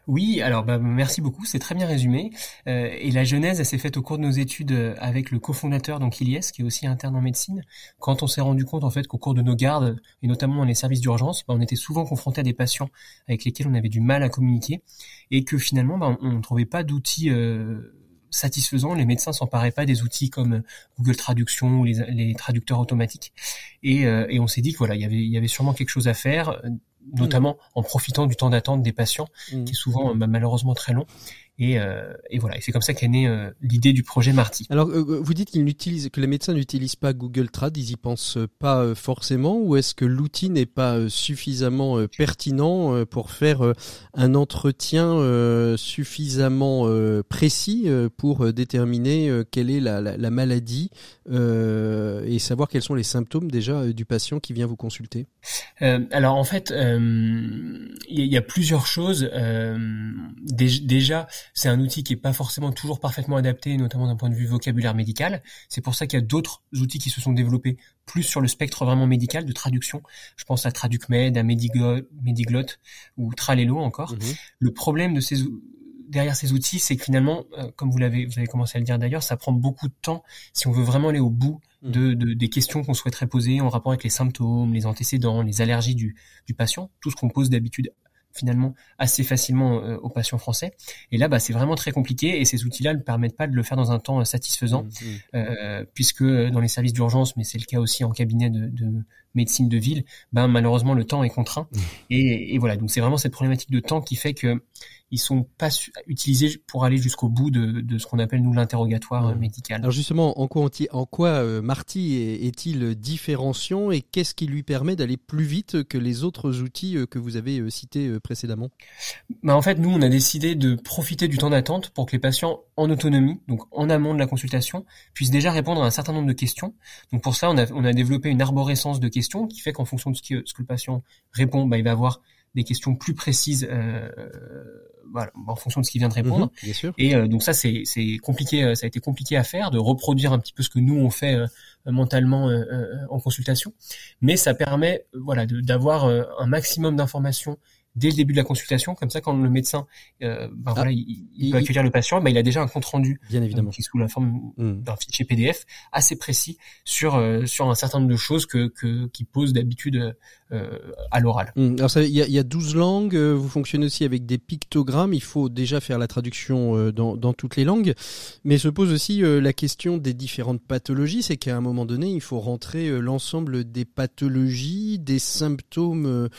Oui, alors bah, merci beaucoup, c'est très bien résumé. Euh, et la genèse, elle s'est faite au cours de nos études euh, avec le cofondateur, donc Ilyes, qui est aussi interne en médecine. Quand on s'est rendu compte en fait qu'au cours de nos gardes, et notamment dans les services d'urgence, bah, on était souvent confronté à des patients avec lesquels on avait du mal à communiquer, et que finalement bah, on ne trouvait pas d'outils euh, satisfaisants. Les médecins s'emparaient pas des outils comme Google Traduction ou les, traducteurs automatiques. Et, et on s'est dit que voilà, il avait, il y avait sûrement quelque chose à faire notamment en profitant du temps d'attente des patients, mmh. qui est souvent bah, malheureusement très long. Et, euh, et, voilà, et c'est comme ça qu'est née euh, l'idée du projet Marty. Alors, euh, vous dites qu'ils n'utilisent, que les médecins n'utilisent pas Google Trad, ils y pensent pas forcément, ou est-ce que l'outil n'est pas suffisamment pertinent pour faire un entretien suffisamment précis pour déterminer quelle est la, la, la maladie et savoir quels sont les symptômes déjà du patient qui vient vous consulter? Alors en fait, il y, a plusieurs choses. déjà, c'est un outil qui est pas forcément toujours parfaitement adapté, notamment d'un point de vue vocabulaire médical. C'est pour ça qu'il y a d'autres outils qui se sont développés plus sur le spectre vraiment médical de traduction. Je pense à TraducMed, à Mediglot, ou Tralelo encore. Mhm. Le problème de ces derrière ces outils, c'est que finalement, euh, comme vous l'avez vous avez commencé à le dire d'ailleurs, ça prend beaucoup de temps si on veut vraiment aller au bout mhm. de, des questions qu'on souhaiterait poser en rapport avec les symptômes, les antécédents, les allergies du, du patient, tout ce qu'on pose d'habitude finalement assez facilement euh, aux patients français. Et là, bah, c'est vraiment très compliqué et ces outils-là ne permettent pas de le faire dans un temps euh, satisfaisant, mmh, mmh. euh, puisque dans les services d'urgence, mais c'est le cas aussi en cabinet de, de médecine de ville, ben malheureusement le temps est contraint. Mmh. Et, et, voilà, donc c'est vraiment cette problématique de temps qui fait que ils sont pas utilisés pour aller jusqu'au bout de, de, ce qu'on appelle nous l'interrogatoire euh, médical. Alors justement, en quoi, en quoi euh, Marty est-il différenciant et qu'est-ce qui lui permet d'aller plus vite que les autres outils euh, que vous avez cités précédemment? Bah En fait, nous, on a décidé de profiter du temps d'attente pour que les patients en autonomie, donc en amont de la consultation, puissent déjà répondre à un certain nombre de questions. Donc pour ça, on a, on a développé une arborescence de questions qui fait qu'en fonction de ce, ce que le patient répond, bah, il va avoir des questions plus précises euh, voilà, en fonction de ce qu'il vient de répondre. Mhm, bien sûr. Et euh, donc ça c'est compliqué, euh, ça a été compliqué à faire de reproduire un petit peu ce que nous on fait euh, mentalement en consultation, mais ça permet voilà d'avoir un maximum d'informations dès le début de la consultation, comme ça, quand le médecin, euh, ben voilà, il, il, peut accueillir le patient, ben il a déjà un compte rendu, bien évidemment, qui est sous la forme mm. d'un fichier PDF assez précis sur euh, sur un certain nombre de choses que, que qui pose d'habitude euh, à l'oral. Mm. Alors il y a, y a 12 langues, euh, vous fonctionnez aussi avec des pictogrammes, il faut déjà faire la traduction euh, dans, dans toutes les langues, mais se pose aussi la question des différentes pathologies, c'est qu'à un moment donné, il faut rentrer l'ensemble des pathologies, des symptômes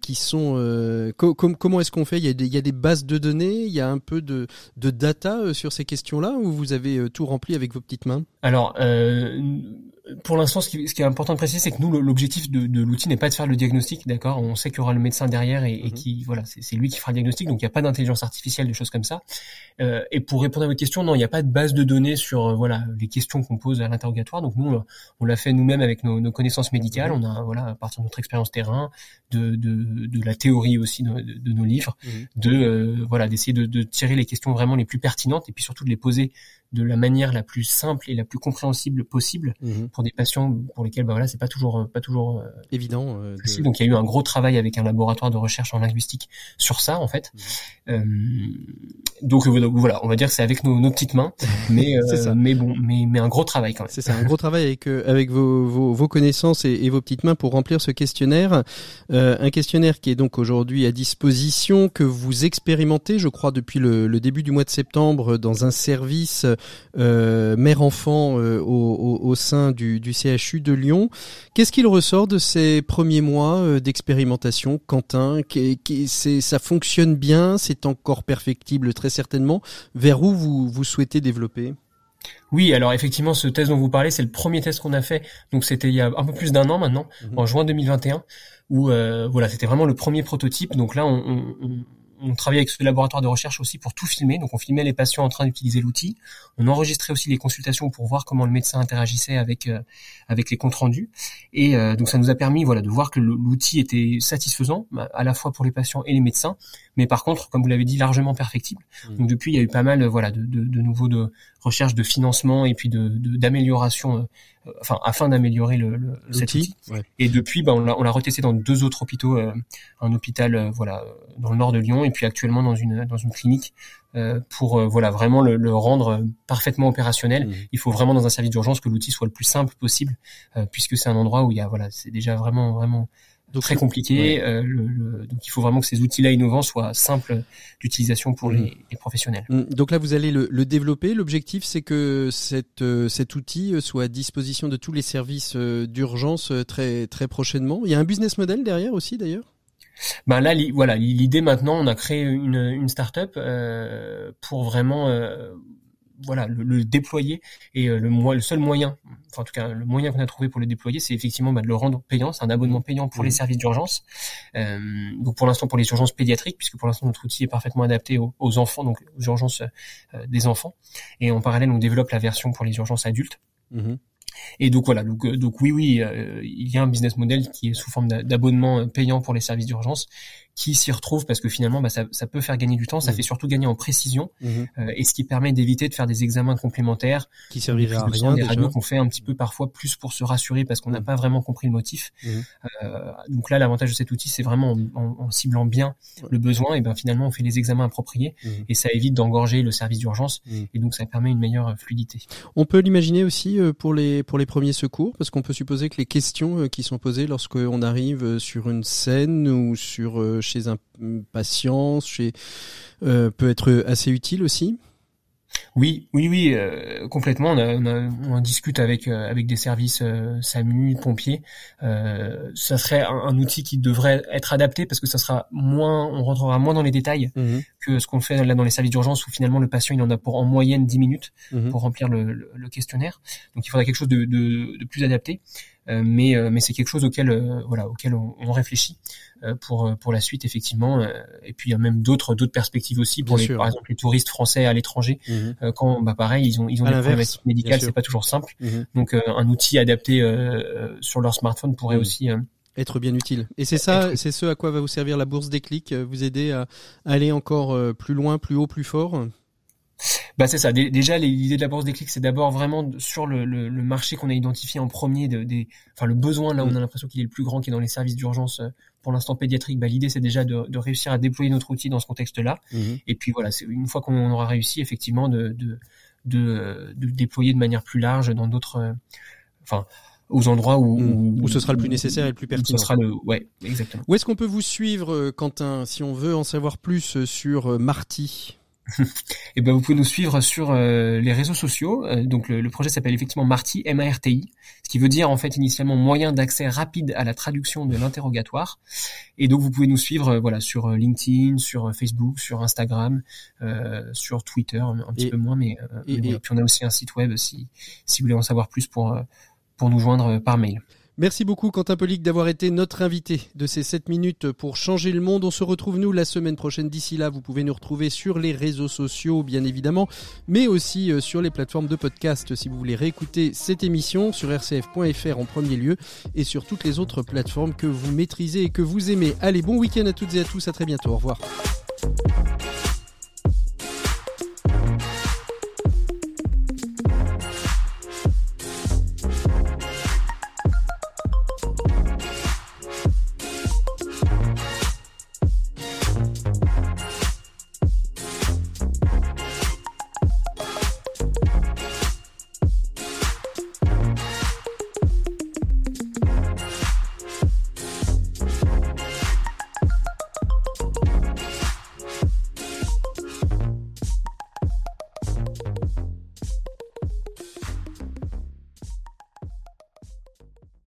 qui sont euh, comment est-ce qu'on fait? Il y, a des, il des, bases de données, il y a un peu de, de data euh, sur ces questions-là, ou vous avez euh, tout rempli avec vos petites mains? Alors, pour l'instant, ce qui, ce qui, est important de préciser, c'est que nous, l'objectif de, de l'outil n'est pas de faire le diagnostic, d'accord? On sait qu'il y aura le médecin derrière et, et mhm. qui, voilà, c'est lui qui fera le diagnostic, donc il n'y a pas d'intelligence artificielle, des choses comme ça. Euh, et pour répondre à votre question, non, il n'y a pas de base de données sur, euh, voilà, les questions qu'on pose à l'interrogatoire. Donc nous, on l'a fait nous-mêmes avec nos, nos, connaissances médicales. Mhm. On a, voilà, à partir de notre expérience terrain, de, de, de, la théorie aussi de, de nos livres, mhm. de, euh, voilà, d'essayer de, de tirer les questions vraiment les plus pertinentes et puis surtout de les poser de la manière la plus simple et la plus compréhensible possible mhm. pour des patients pour lesquels bah voilà c'est pas toujours pas toujours euh, évident euh, donc il y a eu un gros travail avec un laboratoire de recherche en linguistique sur ça en fait mhm. euh, donc, voilà on va dire que c'est avec nos, nos, petites mains mais ça. mais bon mais mais un gros travail quand même c'est ça un gros travail avec avec vos, vos, vos connaissances et, et, vos petites mains pour remplir ce questionnaire un questionnaire qui est donc aujourd'hui à disposition que vous expérimentez je crois depuis le, le début du mois de septembre dans un service mère-enfant euh, au, sein du, CHU de Lyon. Qu'est-ce qu'il ressort de ces premiers mois euh, d'expérimentation, Quentin? Ça fonctionne bien, c'est encore perfectible très certainement. Vers où vous, vous souhaitez développer? Oui, alors effectivement, ce test dont vous parlez, c'est le premier test qu'on a fait. Donc c'était il y a un peu plus d'un an maintenant, mhm. en juin 2021, où voilà, c'était vraiment le premier prototype. Donc là, on, on travaillait avec ce laboratoire de recherche aussi pour tout filmer. Donc on filmait les patients en train d'utiliser l'outil. On enregistrait aussi les consultations pour voir comment le médecin interagissait avec euh, avec les comptes rendus. Et euh, donc ça nous a permis voilà de voir que l'outil était satisfaisant à la fois pour les patients et les médecins, mais par contre, comme vous l'avez dit, largement perfectible. Mmh. Donc depuis, il y a eu pas mal voilà de, de, de nouveaux de recherche de financement et puis de d'amélioration euh, enfin afin d'améliorer le, le cet outil. Et depuis, bah, on l'a retesté dans deux autres hôpitaux, un hôpital voilà dans le nord de Lyon et puis actuellement dans une dans une clinique euh, pour euh, voilà vraiment le, le, rendre parfaitement opérationnel. Mmh. Il faut vraiment dans un service d'urgence que l'outil soit le plus simple possible, euh, puisque c'est un endroit où il y a voilà c'est déjà vraiment vraiment donc, très compliqué. Euh, le, donc il faut vraiment que ces outils-là innovants soient simples d'utilisation pour mmh. les, les, professionnels. Mmh. Donc là, vous allez le, le développer. L'objectif, c'est que cette, cet outil soit à disposition de tous les services d'urgence très très prochainement. Il y a un business model derrière aussi, d'ailleurs? Ben là, voilà, l'idée maintenant, on a créé une, une start-up euh, pour vraiment, euh, voilà, le, déployer et euh, le, le seul moyen, enfin en tout cas le moyen qu'on a trouvé pour le déployer, c'est effectivement bah, de le rendre payant. C'est un abonnement payant pour les mmh. services d'urgence. Euh, donc pour l'instant pour les urgences pédiatriques, puisque pour l'instant notre outil est parfaitement adapté aux, enfants, donc aux urgences euh, des enfants. Et en parallèle, on développe la version pour les urgences adultes. Mmh. Et donc voilà, donc, euh, donc oui, oui, euh, il y a un business model qui est sous forme d'abonnement payant pour les services d'urgence qui s'y retrouve parce que finalement bah, ça, ça, peut faire gagner du temps, ça mmh. fait surtout gagner en précision mmh. euh, et ce qui permet d'éviter de faire des examens complémentaires qui serviraient à rien des radios qu'on fait un petit peu parfois plus pour se rassurer parce qu'on n'a mmh. pas vraiment compris le motif. Euh, donc là l'avantage de cet outil c'est vraiment en, en, ciblant bien le besoin et ben finalement on fait les examens appropriés et ça évite d'engorger le service d'urgence et donc ça permet une meilleure fluidité. On peut l'imaginer aussi euh, pour les pour les premiers secours parce qu'on peut supposer que les questions qui sont posées lorsqu'on arrive sur une scène ou sur chez un patient, chez, euh, peut être assez utile aussi? Oui, oui, oui, euh, complètement. On, on, discute avec euh, avec des services SAMU, pompiers. ça serait un, outil qui devrait être adapté parce que ça sera moins, on rentrera moins dans les détails mhm. que ce qu'on fait là dans les services d'urgence où finalement le patient il en a pour en moyenne 10 minutes mhm. pour remplir le, questionnaire. Donc il faudrait quelque chose de, de plus adapté. Euh, mais euh, mais c'est quelque chose auquel euh, voilà auquel on, on réfléchit pour pour la suite effectivement et puis il y a même d'autres d'autres perspectives aussi pour les, par exemple les touristes français à l'étranger mhm. quand bah pareil ils ont ils ont des problématiques médicales c'est pas toujours simple mhm. donc un outil adapté sur leur smartphone pourrait mhm. aussi être bien utile. Et c'est ça, c'est ce à quoi va vous servir la bourse des clics, vous aider à aller encore plus loin, plus haut, plus fort? Bah c'est ça. Déjà, l'idée de la bourse des clics, c'est d'abord vraiment sur le, le, le marché qu'on a identifié en premier, de, des, enfin le besoin là où on a mm. l'impression qu'il est le plus grand, qui est dans les services d'urgence euh, pour l'instant pédiatrique. Bah, l'idée c'est déjà de, de, réussir à déployer notre outil dans ce contexte-là. Mm-hmm. Et puis voilà, c'est une fois qu'on aura réussi, effectivement, de, de, de, de déployer de manière plus large dans d'autres, euh, enfin aux endroits où, mm. où, ce sera le plus nécessaire et le plus pertinent. Ce sera le, ouais, exactement. Où est-ce qu'on peut vous suivre, euh, Quentin, si on veut en savoir plus sur Marty? Et eh ben vous pouvez nous suivre sur euh, les réseaux sociaux. Euh, donc le, projet s'appelle effectivement Marty, M-A-R-T-I, ce qui veut dire en fait initialement moyen d'accès rapide à la traduction de l'interrogatoire. Et donc vous pouvez nous suivre euh, voilà sur LinkedIn, sur Facebook, sur Instagram, sur Twitter un, petit peu moins, mais, et, puis on a aussi un site web si si vous voulez en savoir plus pour pour nous joindre par mail. Merci beaucoup Quentin Polic d'avoir été notre invité de ces 7 minutes pour changer le monde. On se retrouve nous la semaine prochaine. D'ici là, vous pouvez nous retrouver sur les réseaux sociaux bien évidemment, mais aussi euh, sur les plateformes de podcast si vous voulez réécouter cette émission sur rcf.fr en premier lieu et sur toutes les autres plateformes que vous maîtrisez et que vous aimez. Allez, bon week-end à toutes et à tous, à très bientôt. Au revoir.